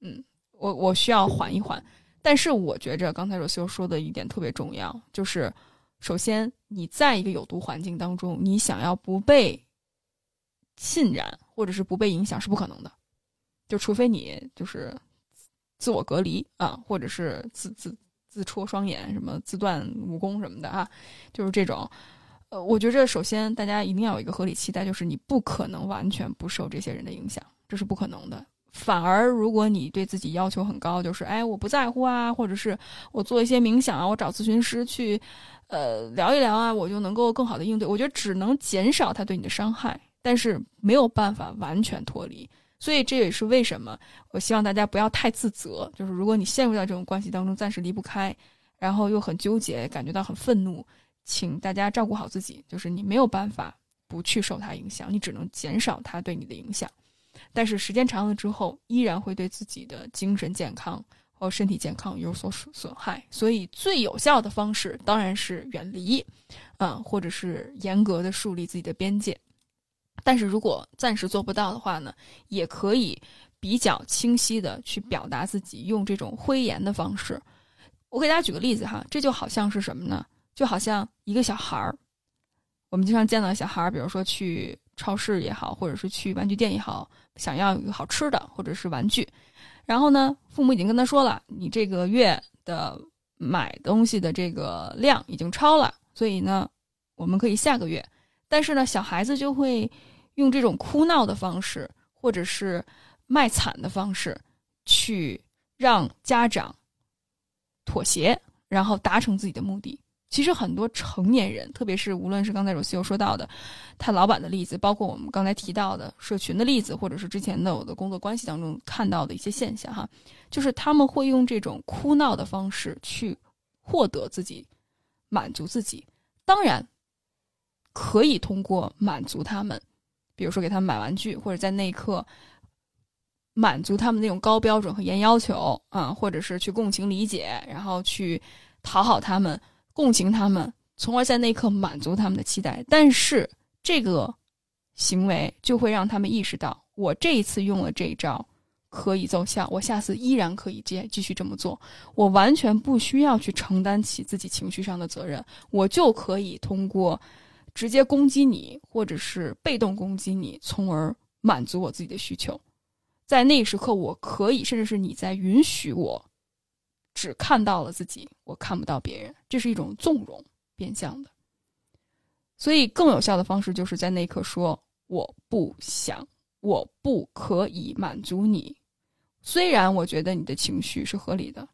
Speaker 2: 嗯，我我需要缓一缓。但是我觉着刚才 Rocio 说的一点特别重要，就是首先你在一个有毒环境当中，你想要不被浸染或者是不被影响是不可能的，就除非你就是自我隔离啊，或者是自自自戳双眼，什么自断武功什么的啊，就是这种。呃，我觉着首先大家一定要有一个合理期待，就是你不可能完全不受这些人的影响，这是不可能的。反而，如果你对自己要求很高，就是哎，我不在乎啊，或者是我做一些冥想啊，我找咨询师去，呃，聊一聊啊，我就能够更好的应对。我觉得只能减少他对你的伤害，但是没有办法完全脱离。所以这也是为什么我希望大家不要太自责，就是如果你陷入到这种关系当中，暂时离不开，然后又很纠结，感觉到很愤怒，请大家照顾好自己，就是你没有办法不去受他影响，你只能减少他对你的影响。但是时间长了之后，依然会对自己的精神健康和身体健康有所损损害。所以最有效的方式当然是远离，啊、或者是严格的树立自己的边界。但是如果暂时做不到的话呢，也可以比较清晰的去表达自己，用这种灰言的方式。我给大家举个例子哈，这就好像是什么呢？就好像一个小孩儿，我们经常见到小孩儿，比如说去超市也好，或者是去玩具店也好，想要一个好吃的或者是玩具，然后呢，父母已经跟他说了，你这个月的买东西的这个量已经超了，所以呢，我们可以下个月。但是呢，小孩子就会用这种哭闹的方式，或者是卖惨的方式，去让家长妥协，然后达成自己的目的。其实很多成年人，特别是无论是刚才罗西欧说到的他老板的例子，包括我们刚才提到的社群的例子，或者是之前的我的工作关系当中看到的一些现象，哈，就是他们会用这种哭闹的方式去获得自己满足自己。当然，可以通过满足他们，比如说给他们买玩具，或者在那一刻满足他们那种高标准和严要求啊，或者是去共情理解，然后去讨好他们。共情他们，从而在那一刻满足他们的期待。但是这个行为就会让他们意识到，我这一次用了这一招可以奏效，我下次依然可以接继续这么做。我完全不需要去承担起自己情绪上的责任，我就可以通过直接攻击你，或者是被动攻击你，从而满足我自己的需求。在那一时刻，我可以，甚至是你在允许我。只看到了自己，我看不到别人，这是一种纵容，变相的。所以，更有效的方式就是在那一刻说：“我不想，我不可以满足你。虽然我觉得你的情绪是合理的，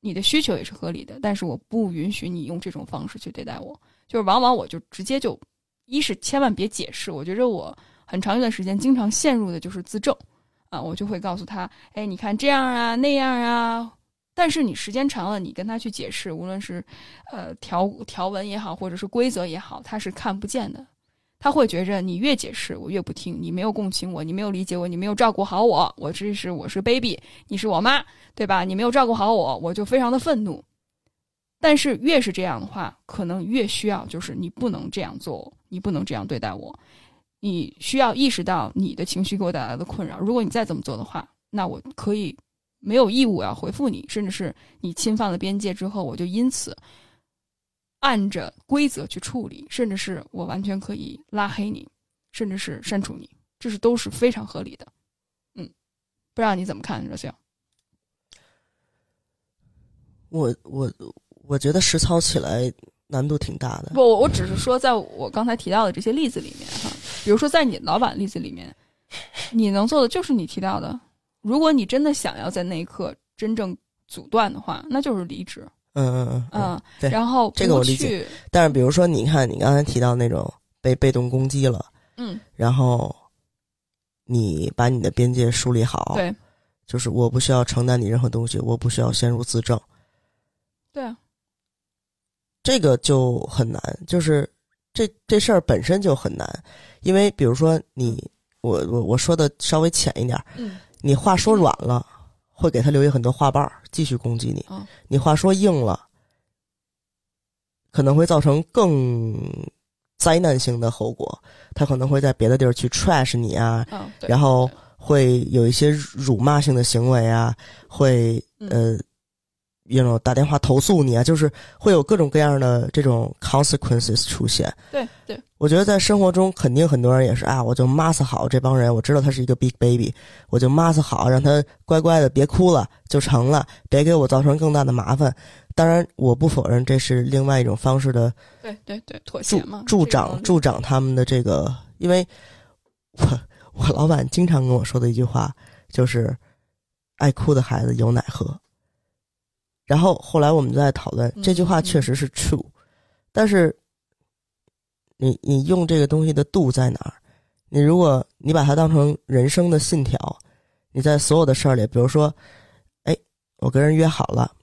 Speaker 2: 你的需求也是合理的，但是我不允许你用这种方式去对待我。就是往往我就直接就，一是千万别解释。我觉着我很长一段时间经常陷入的就是自证啊，我就会告诉他：哎，你看这样啊，那样啊。”但是你时间长了，你跟他去解释，无论是，呃条条文也好，或者是规则也好，他是看不见的。他会觉着你越解释，我越不听。你没有共情我，你没有理解我，你没有照顾好我。我这是我是 baby，你是我妈，对吧？你没有照顾好我，我就非常的愤怒。但是越是这样的话，可能越需要就是你不能这样做，你不能这样对待我。你需要意识到你的情绪给我带来的困扰。如果你再这么做的话，那我可以。没有义务要回复你，甚至是你侵犯了边界之后，我就因此按着规则去处理，甚至是我完全可以拉黑你，甚至是删除你，这是都是非常合理的。嗯，不知道你怎么看，热星？
Speaker 3: 我我我觉得实操起来难度挺大的。
Speaker 2: 不，我只是说，在我刚才提到的这些例子里面哈，比如说在你老板例子里面，你能做的就是你提到的。如果你真的想要在那一刻真正阻断的话，那就是离职。
Speaker 3: 嗯嗯嗯
Speaker 2: 嗯，
Speaker 3: 对。
Speaker 2: 然后
Speaker 3: 这个我理解。但是比如说，你看你刚才提到那种被被动攻击了，
Speaker 2: 嗯，
Speaker 3: 然后你把你的边界梳理好，
Speaker 2: 对，
Speaker 3: 就是我不需要承担你任何东西，我不需要陷入自证。
Speaker 2: 对啊，
Speaker 3: 这个就很难，就是这这事儿本身就很难，因为比如说你，我我我说的稍微浅一点，
Speaker 2: 嗯。
Speaker 3: 你话说软了，会给他留下很多话瓣儿，继续攻击你。你话说硬了，可能会造成更灾难性的后果。他可能会在别的地儿去 trash 你啊，然后会有一些辱骂性的行为啊，会呃。You know 打电话投诉你啊，就是会有各种各样的这种 consequences 出现。
Speaker 2: 对对，
Speaker 3: 我觉得在生活中肯定很多人也是啊，我就 mask 好这帮人，我知道他是一个 big baby，我就 mask 好，让他乖乖的别哭了就成了，别给我造成更大的麻烦。当然，我不否认这是另外一种方式的。
Speaker 2: 对对对，妥协嘛，
Speaker 3: 助长助长他们的这个，因为我我老板经常跟我说的一句话就是，爱哭的孩子有奶喝。然后后来我们在讨论这句话确实是 true，但是你你用这个东西的度在哪儿？你如果你把它当成人生的信条，你在所有的事儿里，比如说，哎，我跟人约好了，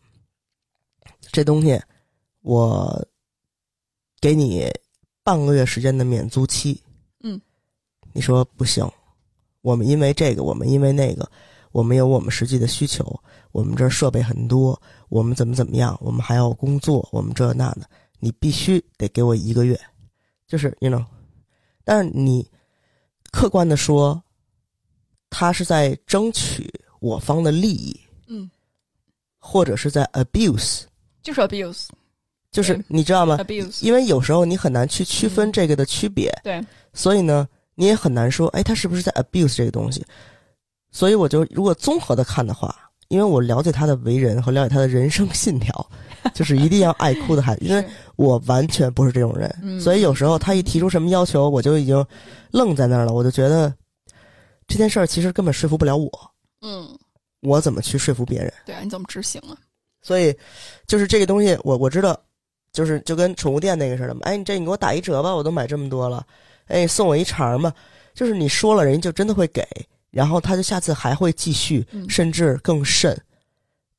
Speaker 3: 这东西我给你半个月时间的免租期，
Speaker 2: 嗯，
Speaker 3: 你说不行，我们因为这个，我们因为那个。我们有我们实际的需求，我们这儿设备很多，我们怎么怎么样，我们还要工作，我们这那的，你必须得给我一个月，就是 you know，但是你客观的说，他是在争取我方的利益，
Speaker 2: 嗯，
Speaker 3: 或者是在 abuse，
Speaker 2: 就是 abuse，
Speaker 3: 就是你知道吗
Speaker 2: ？abuse，
Speaker 3: 因为有时候你很难去区分
Speaker 2: 嗯。
Speaker 3: 这个的区别，
Speaker 2: 对，
Speaker 3: 所以呢，你也很难说，哎，他是不是在 abuse 这个东西？所以我就如果综合的看的话，因为我了解他的为人和了解他的人生信条，就是一定要爱哭的孩子，因为我完全不是这种人，
Speaker 2: 嗯
Speaker 3: 所以有时候他一提出什么要求，我就已经愣在那儿了，我就觉得这件事儿其实根本说服不了我，
Speaker 2: 嗯，
Speaker 3: 我怎么去说服别人？
Speaker 2: 对啊，你怎么执行啊？
Speaker 3: 所以就是这个东西，我我知道，就是就跟宠物店那个似的嘛。哎，你这你给我打一折吧，我都买这么多了。哎，送我一肠吧。就是你说了，人家就真的会给，然后他就下次还会继续，
Speaker 2: 嗯
Speaker 3: 甚至更甚。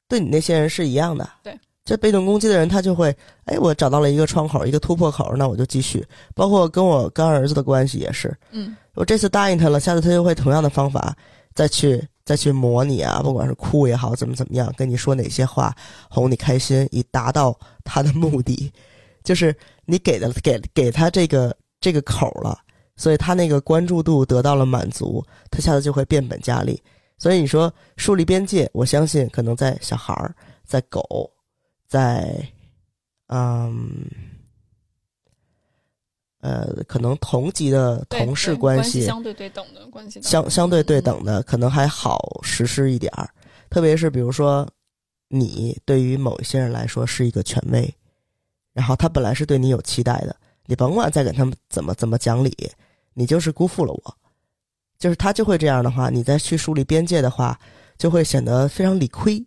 Speaker 3: 对你那些人是一样的。
Speaker 2: 对，
Speaker 3: 这被动攻击的人，他就会，哎，我找到了一个窗口，一个突破口，那我就继续。包括跟我干儿子的关系也是，
Speaker 2: 嗯
Speaker 3: 我这次答应他了，下次他就会同样的方法再去再去磨你啊，不管是哭也好，怎么怎么样，跟你说哪些话哄你开心，以达到他的目的，就是你给的给给他这个这个口了，所以他那个关注度得到了满足，他下次就会变本加厉。所以你说树立边界，我相信可能在小孩儿、在狗、在嗯。呃，可能同级的同事关
Speaker 2: 系相对对等的关系，
Speaker 3: 相相对对等的，可能还好实施一点儿。特别是比如说，你对于某一些人来说是一个权威，然后他本来是对你有期待的，你甭管再给他们怎么怎么讲理，你就是辜负了我。就是他就会这样的话，你再去树立边界的话，就会显得非常理亏。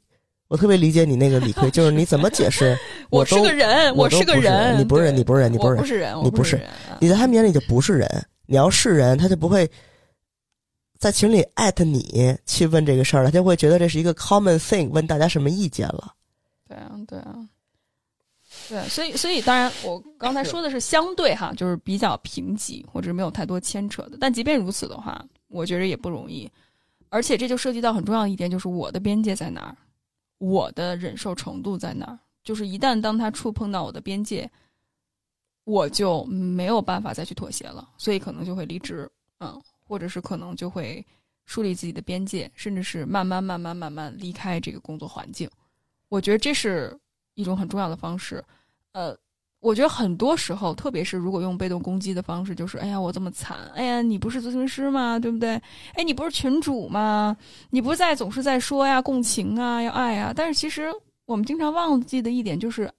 Speaker 3: 我特别理解你那个理亏，就是你怎么解释，
Speaker 2: 我是个人，
Speaker 3: 我
Speaker 2: 是个人，
Speaker 3: 你不是人你不是人你不是人
Speaker 2: 不是人，
Speaker 3: 你不是
Speaker 2: 人啊
Speaker 3: 你在他们眼里就不是人。你要是人，他就不会在群里艾特你去问这个事儿了，他就会觉得这是一个 common thing，问大家什么意见了。
Speaker 2: 对啊，对啊，对，所以所以当然，我刚才说的是相对哈，就是比较平级或者没有太多牵扯的。但即便如此的话，我觉得也不容易，而且这就涉及到很重要的一点，就是我的边界在哪儿，我的忍受程度在哪儿。就是一旦当他触碰到我的边界，我就没有办法再去妥协了，所以可能就会离职，嗯，或者是可能就会树立自己的边界，甚至是慢慢慢慢慢慢离开这个工作环境。我觉得这是一种很重要的方式。呃，我觉得很多时候，特别是如果用被动攻击的方式，就是哎呀我这么惨，哎呀你不是咨询师吗？对不对？哎你不是群主吗？你不是在总是在说呀共情啊要爱啊？但是其实我们经常忘记的一点就是，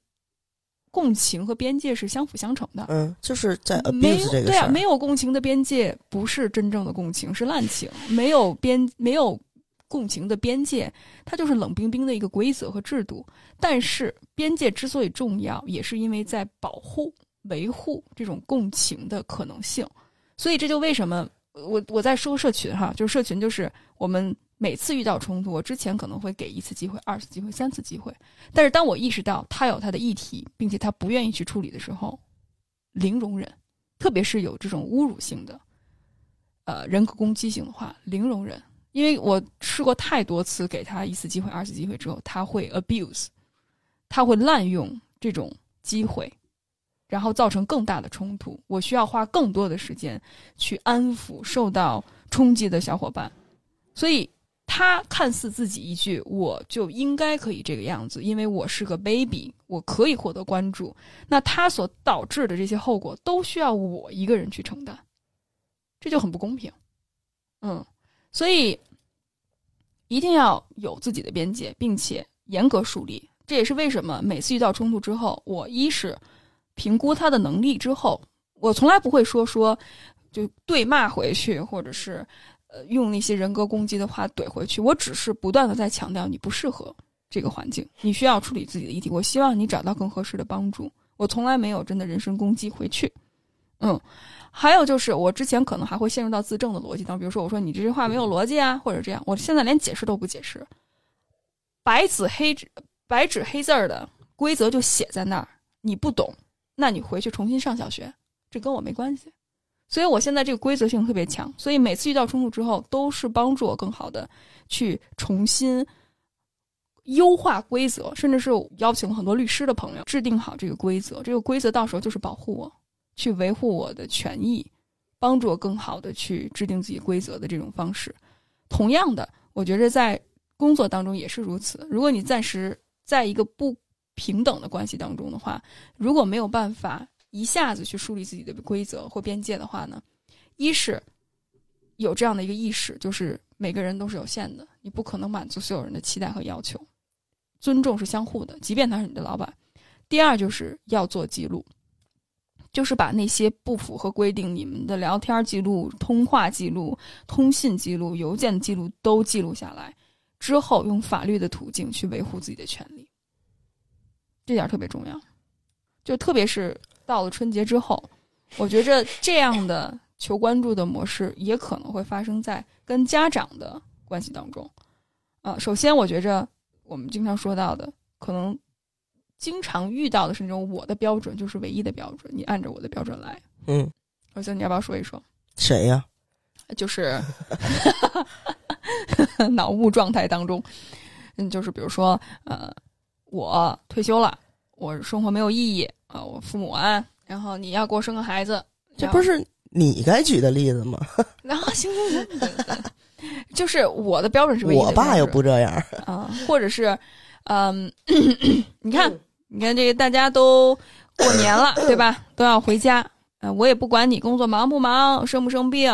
Speaker 2: 共情和边界是相辅相成的。
Speaker 3: 嗯，就是在
Speaker 2: 没对啊，没有共情的边界不是真正的共情，是滥情。没有边没有共情的边界，它就是冷冰冰的一个规则和制度。但是边界之所以重要，也是因为在保护、维护这种共情的可能性。所以这就为什么我我在说社群哈，就是社群就是我们每次遇到冲突，我之前可能会给一次机会、二次机会、三次机会，但是当我意识到他有他的议题，并且他不愿意去处理的时候，零容忍。特别是有这种侮辱性的，呃，人格攻击性的话，零容忍。因为我试过太多次，给他一次机会、二次机会之后，他会 abuse，他会滥用这种机会，然后造成更大的冲突。我需要花更多的时间去安抚受到冲击的小伙伴，所以他看似自己一句我就应该可以这个样子，因为我是个 baby，我可以获得关注。那他所导致的这些后果都需要我一个人去承担，这就很不公平。嗯，所以一定要有自己的边界，并且严格树立。这也是为什么每次遇到冲突之后，我一是评估他的能力之后，我从来不会说说就对骂回去，或者是呃用那些人格攻击的话怼回去。我只是不断的在强调你不适合这个环境，你需要处理自己的议题。我希望你找到更合适的帮助。我从来没有真的人身攻击回去。嗯，还有就是我之前可能还会陷入到自证的逻辑当中，比如说我说你这句话没有逻辑啊，或者这样，我现在连解释都不解释，白纸黑纸白纸黑字儿的规则就写在那儿，你不懂，那你回去重新上小学，这跟我没关系。所以我现在这个规则性特别强，所以每次遇到冲突之后，都是帮助我更好的去重新优化规则，甚至是邀请了很多律师的朋友制定好这个规则。这个规则到时候就是保护我，去维护我的权益，帮助我更好的去制定自己规则的这种方式。同样的，我觉得在工作当中也是如此。如果你暂时在一个不平等的关系当中的话，如果没有办法一下子去树立自己的规则或边界的话呢，一是有这样的一个意识，就是每个人都是有限的，你不可能满足所有人的期待和要求。尊重是相互的，即便他是你的老板。第二就是要做记录，就是把那些不符合规定你们的聊天记录、通话记录、通信记录、邮件记录都记录下来，之后用法律的途径去维护自己的权利。这点特别重要，就特别是到了春节之后，我觉着这样的求关注的模式也可能会发生在跟家长的关系当中。啊，首先我觉着我们经常说到的，可能经常遇到的是那种我的标准就是唯一的标准，你按照我的标准来。
Speaker 3: 嗯，
Speaker 2: 我觉得你要不要说一说？
Speaker 3: 谁呀？
Speaker 2: 就是 脑雾状态当中，嗯，就是比如说，呃，我退休了，我生活没有意义啊、我父母啊，然后你要给我生个孩子，
Speaker 3: 这不是你该举的例子吗？
Speaker 2: 然后行行行，就是我的标准是唯一的
Speaker 3: 我爸又不这样。
Speaker 2: 啊、或者是，嗯，你看，你看这个大家都过年了，对吧？都要回家，呃，我也不管你工作忙不忙，生不生病，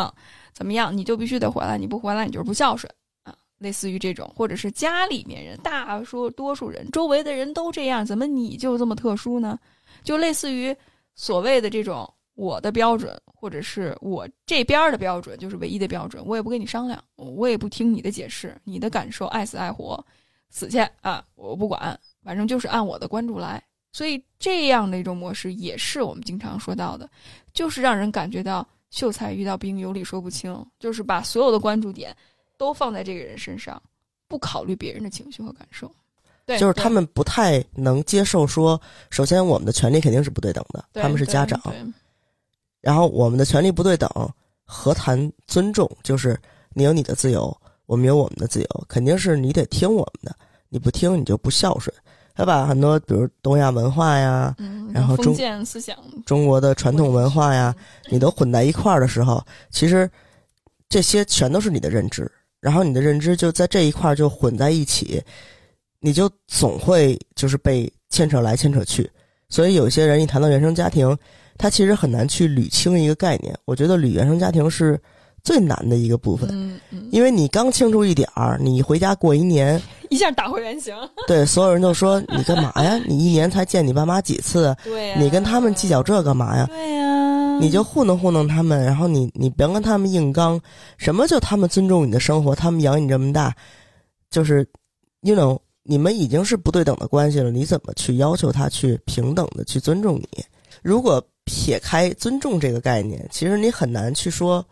Speaker 2: 怎么样，你就必须得回来，你不回来你就是不孝顺啊。类似于这种，或者是家里面人，大说多数人，周围的人都这样，怎么你就这么特殊呢？就类似于所谓的这种我的标准，或者是我这边的标准，就是唯一的标准，我也不跟你商量，我也不听你的解释，你的感受爱死爱活，死去啊，我不管，反正就是按我的关注来。所以这样的一种模式，也是我们经常说到的，就是让人感觉到秀才遇到兵，有理说不清，就是把所有的关注点都放在这个人身上，不考虑别人的情绪和感受。对，
Speaker 3: 就是他们不太能接受说，首先我们的权利肯定是不对等的，他们是家长，然后我们的权利不对等，何谈尊重？就是你有你的自由，我们有我们的自由，肯定是你得听我们的，你不听你就不孝顺。他把很多比如东亚文化呀、
Speaker 2: 嗯，
Speaker 3: 然后中
Speaker 2: 封建思想，
Speaker 3: 中国的传统文化呀，你都混在一块儿的时候，其实这些全都是你的认知，然后你的认知就在这一块儿就混在一起，你就总会就是被牵扯来牵扯去。所以有些人一谈到原生家庭，他其实很难去捋清一个概念。我觉得捋原生家庭是最难的一个部分，
Speaker 2: 嗯嗯，
Speaker 3: 因为你刚清楚一点儿，你一回家过一年，
Speaker 2: 一下打回原形。
Speaker 3: 对所有人都说你干嘛呀？你一年才见你爸妈几次？
Speaker 2: 对呀、
Speaker 3: 你跟他们计较这干嘛呀？
Speaker 2: 对呀、
Speaker 3: 你就糊弄糊弄他们，然后你你别跟他们硬刚，什么就他们尊重你的生活，他们养你这么大，就是，you know，你们已经是不对等的关系了，你怎么去要求他去平等的去尊重你？如果撇开尊重这个概念，其实你很难去说，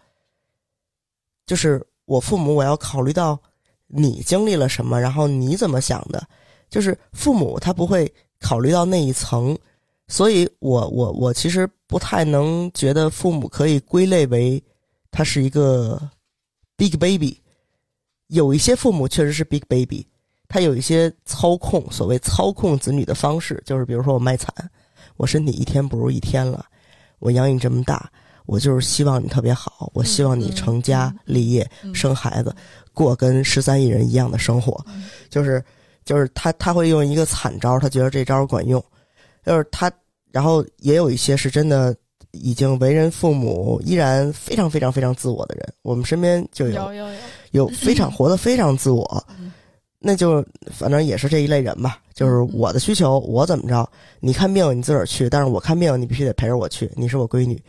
Speaker 3: 就是我父母我要考虑到你经历了什么，然后你怎么想的，就是父母他不会考虑到那一层，所以我我我其实不太能觉得父母可以归类为他是一个 big baby。有一些父母确实是 big baby，他有一些操控，所谓操控子女的方式，就是比如说我卖惨，我身体一天不如一天了，我养你这么大，我就是希望你特别好，我希望你成家立业、
Speaker 2: 嗯
Speaker 3: 生孩子，过跟十三亿人一样的生活，
Speaker 2: 嗯。
Speaker 3: 就是就是他他会用一个惨招，他觉得这招管用，就是他，然后也有一些是真的已经为人父母，依然非常非常非常自我的人，我们身边就有
Speaker 2: 有有有，
Speaker 3: 有非常活得非常自我
Speaker 2: 嗯，
Speaker 3: 那就反正也是这一类人吧。就是我的需求，我怎么着，你看病你自个儿去，但是我看病你必须得陪着我去，你是我闺女，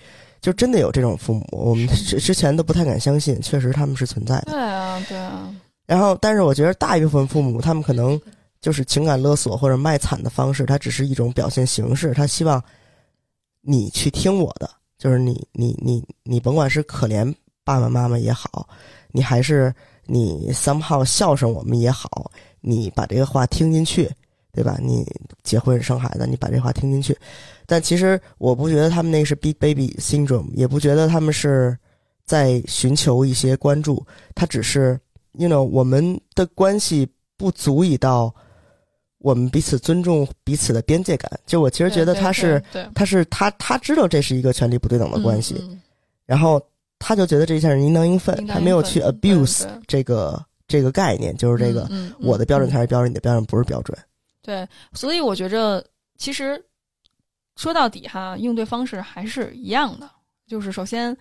Speaker 3: 就真的有这种父母，我们之之前都不太敢相信，确实他们是存在的。
Speaker 2: 对啊对啊，
Speaker 3: 然后，但是我觉得大一部分父母，他们可能就是情感勒索或者卖惨的方式，它只是一种表现形式。他希望你去听我的，就是你你你你甭管是可怜爸爸妈妈也好，你还是你 somehow 孝顺我们也好，你把这个话听进去，对吧？你结婚生孩子，你把这话听进去。但其实我不觉得他们那个是 big baby syndrome，也不觉得他们是在寻求一些关注，他只是 you know 我们的关系不足以到我们彼此尊重彼此的边界感。就我其实觉得他是
Speaker 2: 对对
Speaker 3: 他是他他知道这是一个权力不对等的关系，
Speaker 2: 嗯嗯
Speaker 3: 然后他就觉得这一下是应当应分，他没有去 abuse 这个这个概念，就是这个、我的标准
Speaker 2: 嗯
Speaker 3: 才是标准，你的标准不是标准。
Speaker 2: 对，所以我觉着其实说到底哈，应对方式还是一样的，就是首先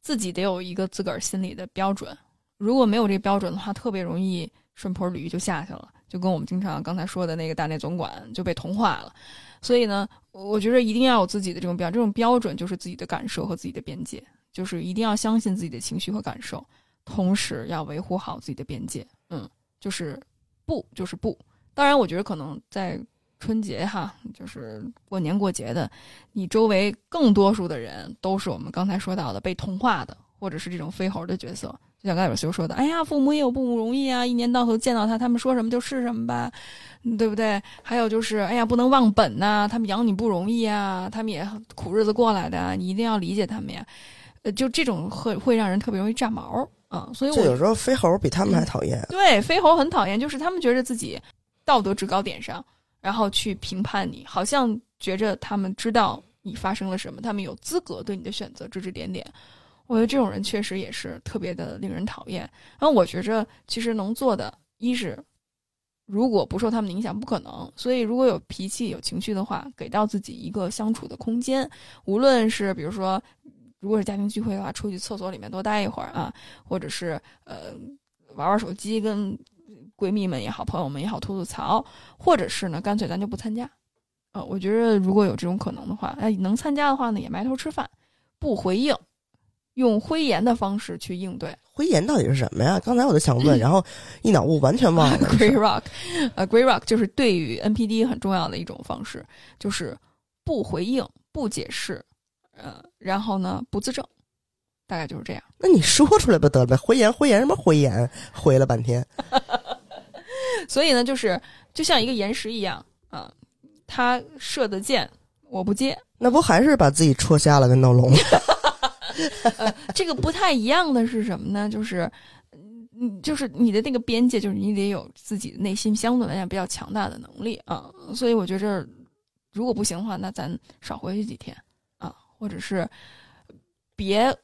Speaker 2: 自己得有一个自个儿心里的标准，如果没有这个标准的话，特别容易顺坡驴就下去了，就跟我们经常刚才说的那个大内总管就被同化了。所以呢，我觉得一定要有自己的这种标，这种标准就是自己的感受和自己的边界，就是一定要相信自己的情绪和感受，同时要维护好自己的边界。嗯，就是不就是不。当然，我觉得可能在春节哈，就是过年过节的，你周围更多数的人都是我们刚才说到的被同化的，或者是这种飞猴的角色。就像刚才有修说的，哎呀，父母也有不容易啊，一年到头见到他，他们说什么就是什么吧，嗯对不对？还有就是，哎呀，不能忘本呐、他们养你不容易啊，他们也苦日子过来的啊，你一定要理解他们呀。呃，就这种会会让人特别容易炸毛啊，所以我
Speaker 3: 有时候飞猴比他们还讨厌。
Speaker 2: 对，飞猴很讨厌，就是他们觉得自己道德制高点上，然后去评判你，好像觉着他们知道你发生了什么，他们有资格对你的选择指指点点。我觉得这种人确实也是特别的令人讨厌。然后我觉着其实能做的，一是如果不受他们的影响，不可能。所以如果有脾气、有情绪的话，给到自己一个相处的空间，无论是比如说。如果是家庭聚会的话，出去厕所里面多待一会儿啊，或者是呃玩玩手机，跟闺蜜们也好、朋友们也好吐吐槽，或者是呢，干脆咱就不参加。呃，我觉得如果有这种可能的话，哎，能参加的话呢，也埋头吃饭，不回应，用灰言的方式去应对。
Speaker 3: 灰言到底是什么呀？刚才我就想问，然后一脑雾完全忘了。
Speaker 2: Grey Rock，呃，Grey Rock 就是对于 NPD 很重要的一种方式，就是不回应、不解释，呃，然后呢不自证，大概就是这样。
Speaker 3: 那你说出来不得了呗？灰言灰言什么灰言？回了半天。
Speaker 2: 所以呢，就是就像一个岩石一样啊，他射的箭我不接，
Speaker 3: 那不还是把自己戳瞎了跟闹聋？
Speaker 2: 这个不太一样的是什么呢？就是，嗯，就是你的那个边界，就是你得有自己的内心相对来讲比较强大的能力啊。所以我觉着，如果不行的话，那咱少回去几天啊，或者是别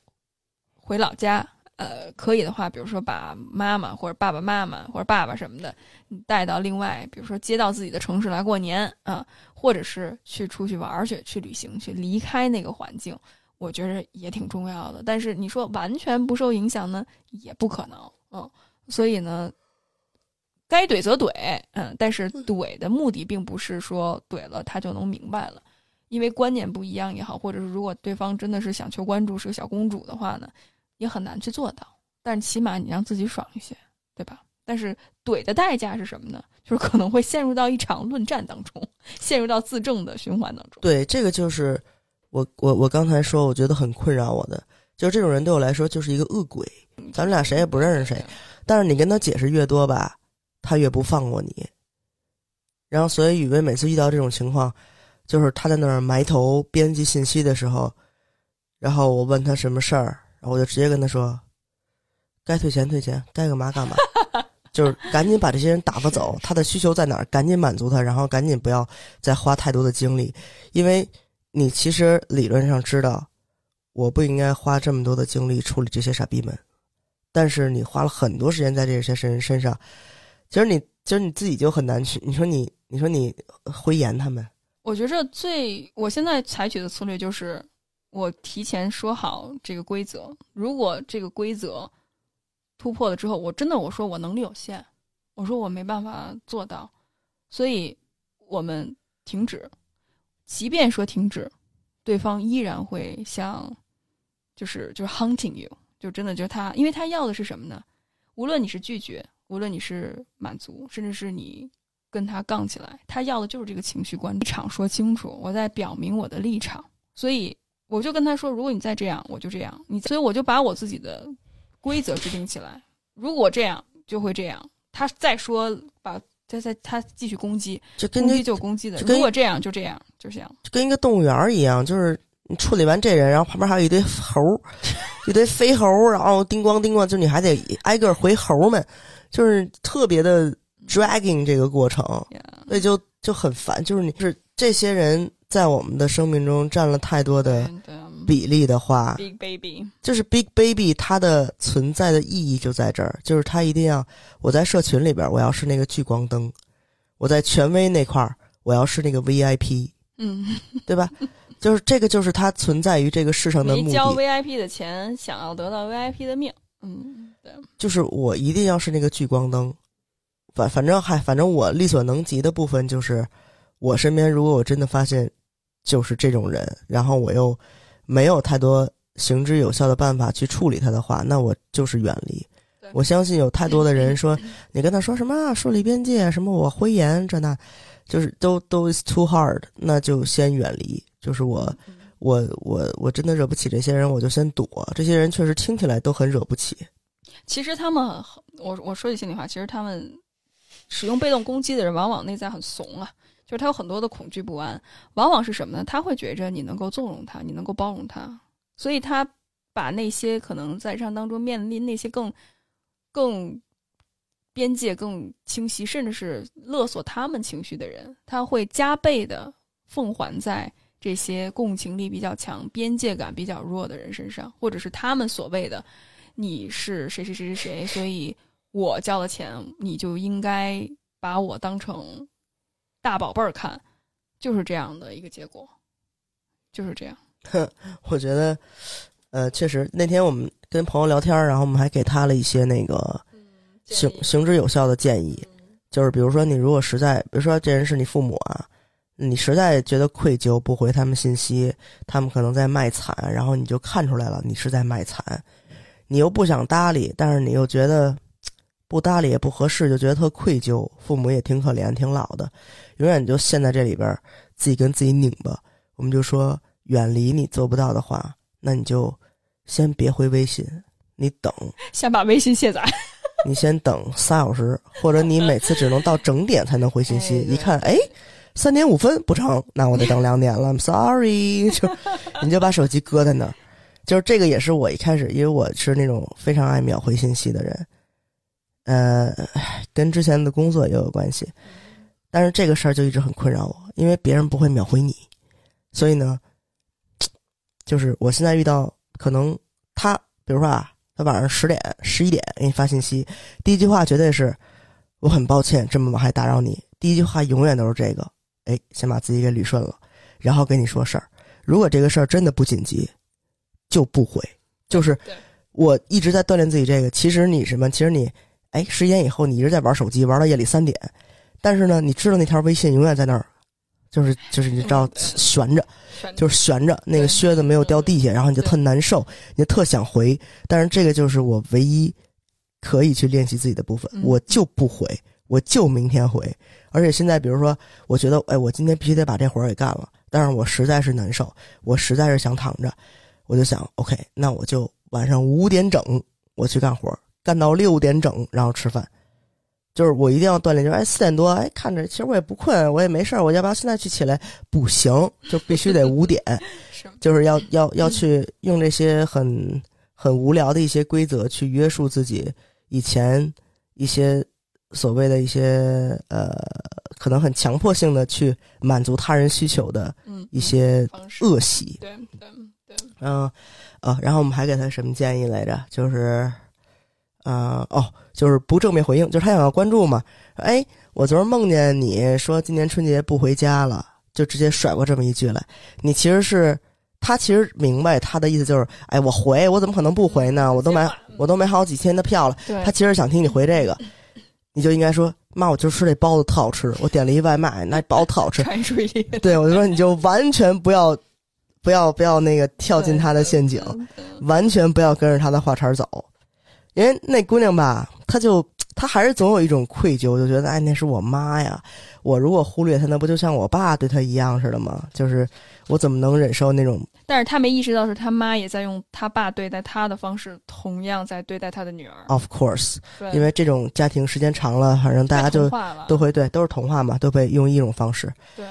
Speaker 2: 回老家。呃，可以的话，比如说把妈妈或者爸爸妈妈或者爸爸什么的，带到另外，比如说接到自己的城市来过年啊，或者是去出去玩儿去，去旅行去，离开那个环境。我觉得也挺重要的，但是你说完全不受影响呢，也不可能，嗯，所以呢，该怼则怼，嗯，但是怼的目的并不是说怼了他就能明白了，因为观念不一样也好，或者是如果对方真的是想求关注，是个小公主的话呢，也很难去做到，但是起码你让自己爽一些，对吧？但是怼的代价是什么呢？就是可能会陷入到一场论战当中，陷入到自证的循环当中。
Speaker 3: 对，这个就是我我我刚才说，我觉得很困扰我的，就是这种人对我来说就是一个恶鬼，咱们俩谁也不认识谁，但是你跟他解释越多吧，他越不放过你。然后，所以雨薇每次遇到这种情况，就是他在那儿埋头编辑信息的时候，然后我问他什么事儿，然后我就直接跟他说，该退钱退钱，该干嘛干嘛，就是赶紧把这些人打发走，他的需求在哪儿，赶紧满足他，然后赶紧不要再花太多的精力，因为你其实理论上知道，我不应该花这么多的精力处理这些傻逼们，但是你花了很多时间在这些人身上，其实你其实你自己就很难去，你说你你说你回言他们，
Speaker 2: 我觉着最我现在采取的策略就是，我提前说好这个规则，如果这个规则突破了之后，我真的我说我能力有限，我说我没办法做到，所以我们停止。即便说停止，对方依然会像，就是就是 hunting you，就真的就他，因为他要的是什么呢？无论你是拒绝，无论你是满足，甚至是你跟他杠起来，他要的就是这个情绪观立场说清楚，我在表明我的立场，所以我就跟他说，如果你再这样，我就这样，你所以我就把我自己的规则制定起来，如果这样就会这样，他再说把再再他继续攻击，
Speaker 3: 就
Speaker 2: 攻击就攻击的，如果这样就这样，就这样，
Speaker 3: 就跟一个动物园一样，就是你处理完这人，然后旁边还有一堆猴，一堆飞猴，然后叮咣叮咣，就你还得挨个回猴们，就是特别的 dragging 这个过程，
Speaker 2: 呀
Speaker 3: 所以就就很烦。就是你是这些人在我们的生命中占了太多的比例的话
Speaker 2: ，，Big Baby，
Speaker 3: 就是 Big Baby 它的存在的意义就在这儿，就是它一定要我在社群里边，我要是那个聚光灯，我在权威那块儿，我要是那个 VIP，
Speaker 2: 嗯，
Speaker 3: 对吧？就是这个，就是它存在于这个世上的目
Speaker 2: 的交，VIP 的钱，想要得到 VIP 的命。嗯，对，
Speaker 3: 就是我一定要是那个聚光灯。反反正还反正我力所能及的部分就是，我身边如果我真的发现就是这种人，然后我又没有太多行之有效的办法去处理他的话，那我就是远离。我相信有太多的人说，你跟他说什么啊树立边界，什么我灰颜这那，就是都都 is too hard，那就先远离。就是我
Speaker 2: 嗯
Speaker 3: 我我我真的惹不起这些人，我就先躲。这些人确实听起来都很惹不起。
Speaker 2: 其实他们，我我说句心里话，其实他们使用被动攻击的人，往往内在很怂啊，就是他有很多的恐惧不安。往往是什么呢？他会觉着你能够纵容他，你能够包容他，所以他把那些可能在日常当中面临那些更更边界更清晰，甚至是勒索他们情绪的人，他会加倍的奉还在这些共情力比较强、边界感比较弱的人身上，或者是他们所谓的你是谁谁谁谁谁，所以我交了钱，你就应该把我当成大宝贝儿看，就是这样的一个结果，就是这样。
Speaker 3: 我觉得，呃，确实那天我们跟朋友聊天，然后我们还给他了一些那个行行之有效的建议，就是比如说你如果实在，比如说这人是你父母啊，你实在觉得愧疚不回他们信息，他们可能在卖惨，然后你就看出来了你是在卖惨，你又不想搭理，但是你又觉得不搭理也不合适，就觉得特愧疚，父母也挺可怜挺老的，永远就陷在这里边儿，自己跟自己拧巴。我们就说，远离你做不到的话，那你就先别回微信，你等。
Speaker 2: 先把微信卸载，
Speaker 3: 你先等仨小时，或者你每次只能到整点才能回信息。
Speaker 2: 哎
Speaker 3: 一看，哎，三点五分不成，那我得等两点了。I'm sorry，就你就把手机搁在那儿。就是这个也是我一开始，因为我是那种非常爱秒回信息的人，呃，跟之前的工作也有关系。但是这个事儿就一直很困扰我，因为别人不会秒回你，所以呢，就是我现在遇到可能他，比如说啊，他晚上十点、十一点给你发信息，第一句话绝对是“我很抱歉这么晚还打扰你”，第一句话永远都是这个，哎，先把自己给捋顺了，然后跟你说事儿。如果这个事儿真的不紧急，就不回。就是我一直在锻炼自己这个。其实你什么？其实你，哎，十点以后你一直在玩手机，玩到夜里三点，但是呢，你知道那条微信永远在那儿，就是就是你知道悬着，就是悬着，那个靴子没有掉地下，然后你就特难受，你就特想回，但是这个就是我唯一可以去练习自己的部分，
Speaker 2: 嗯。
Speaker 3: 我就不回，我就明天回。而且现在，比如说，我觉得，哎，我今天必须得把这活儿给干了，但是我实在是难受，我实在是想躺着，我就想，OK，那我就晚上五点整我去干活儿，干到六点整，然后吃饭。就是我一定要锻炼，就是哎四点多，哎看着其实我也不困，我也没事儿，我要不要现在去起来？不行，就必须得五点，
Speaker 2: 是
Speaker 3: 就是要要要去用这些很很无聊的一些规则去约束自己以前一些所谓的一些呃可能很强迫性的去满足他人需求的
Speaker 2: 嗯
Speaker 3: 一些，恶习。
Speaker 2: 对对对，
Speaker 3: 嗯，呃，然后我们还给他什么建议来着？就是，呃，哦，就是不正面回应，就是他想要关注嘛。哎，我昨儿梦见你说今年春节不回家了，就直接甩过这么一句来。你其实是他其实明白他的意思就是，哎，我回，我怎么可能不回呢？我都买我都买好几千的票了。他其实想听你回这个，你就应该说，妈，我就吃这包子特好吃，我点了一外卖，那包子特好吃。对，我就说你就完全不要，不要不要那个跳进他的陷阱，完全不要跟着他的话茬儿走，因为那姑娘吧，她就她还是总有一种愧疚，就觉得哎那是我妈呀，我如果忽略她，那不就像我爸对她一样似的吗？就是我怎么能忍受那种
Speaker 2: 但是她没意识到是她妈也在用她爸对待她的方式，同样在对待她的女儿。
Speaker 3: of course，因为这种家庭时间长了，反正大家就都会对都是童话嘛，都被用一种方式。
Speaker 2: 对，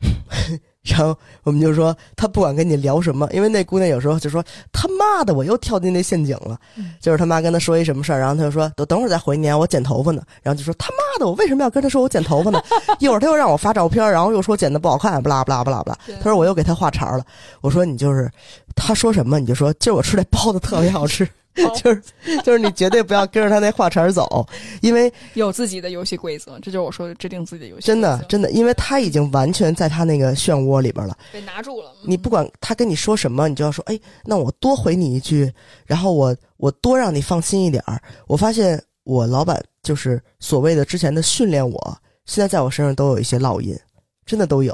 Speaker 3: 然后我们就说，他不管跟你聊什么，因为那姑娘有时候就说他妈的，我又跳进那陷阱了。
Speaker 2: 嗯
Speaker 3: 就是他妈跟他说一什么事儿，然后他就说等等会儿再回你啊，我剪头发呢。然后就说他妈的，我为什么要跟他说我剪头发呢？一会儿他又让我发照片，然后又说剪的不好看，不啦不啦不啦不啦。
Speaker 2: 对
Speaker 3: 他说我又给他话茬了。我说你就是他说什么你就说今儿我吃这包子特别好吃。就是就是你绝对不要跟着他那话茬儿走，因为
Speaker 2: 有自己的游戏规则，这就是我说的制定自己的游戏规则。
Speaker 3: 真的真的，因为他已经完全在他那个漩涡里边了。
Speaker 2: 被拿住了。
Speaker 3: 你不管他跟你说什么，你就要说，哎，那我多回你一句，然后我我多让你放心一点儿。我发现我老板就是所谓的之前的训练我，现在在我身上都有一些烙印，真的都有，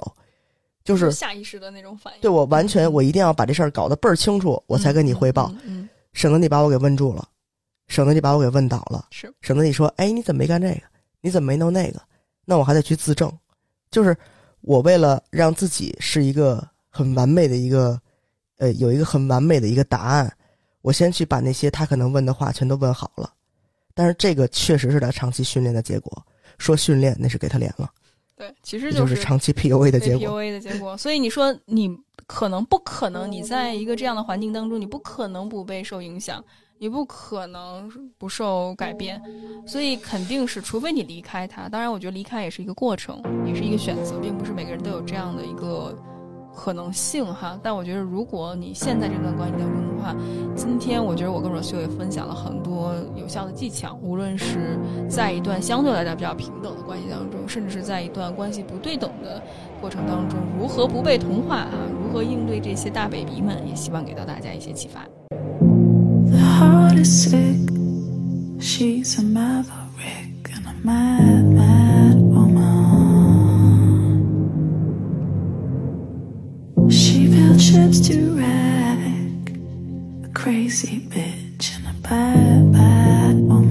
Speaker 3: 就
Speaker 2: 就是下意识的那种反应。
Speaker 3: 对我完全我一定要把这事儿搞得倍儿清楚，我才跟你汇报，
Speaker 2: 嗯，嗯，
Speaker 3: 省得你把我给问住了，省得你把我给问倒了。
Speaker 2: 是
Speaker 3: 省得你说，哎，你怎么没干这个？你怎么没弄那个？那我还得去自证。就是我为了让自己是一个很完美的一个，呃，有一个很完美的一个答案，我先去把那些他可能问的话全都问好了。但是这个确实是他长期训练的结果。说训练那是给他脸了，
Speaker 2: 对，其实
Speaker 3: 这就是长期 PUA 的结果。
Speaker 2: PUA 的结果。所以你说你可能不可能？你在一个这样的环境当中，你不可能不被受影响，你不可能不受改变，所以肯定是，除非你离开他。当然，我觉得离开也是一个过程，也是一个选择，并不是每个人都有这样的一个可能性哈。但我觉得，如果你现在这段关系当中的话，今天我觉得我跟若修也分享了很多有效的技巧，无论是在一段相对来讲比较平等的关系当中，甚至是在一段关系不对等的过程当中，如何不被同化啊，如何应对这些大 baby 们，也希望给到大家一些启发。
Speaker 1: The heart is sick. She's a maverick and a mad, mad woman. She built ships to wreck. A crazy bitch and a bad, bad woman.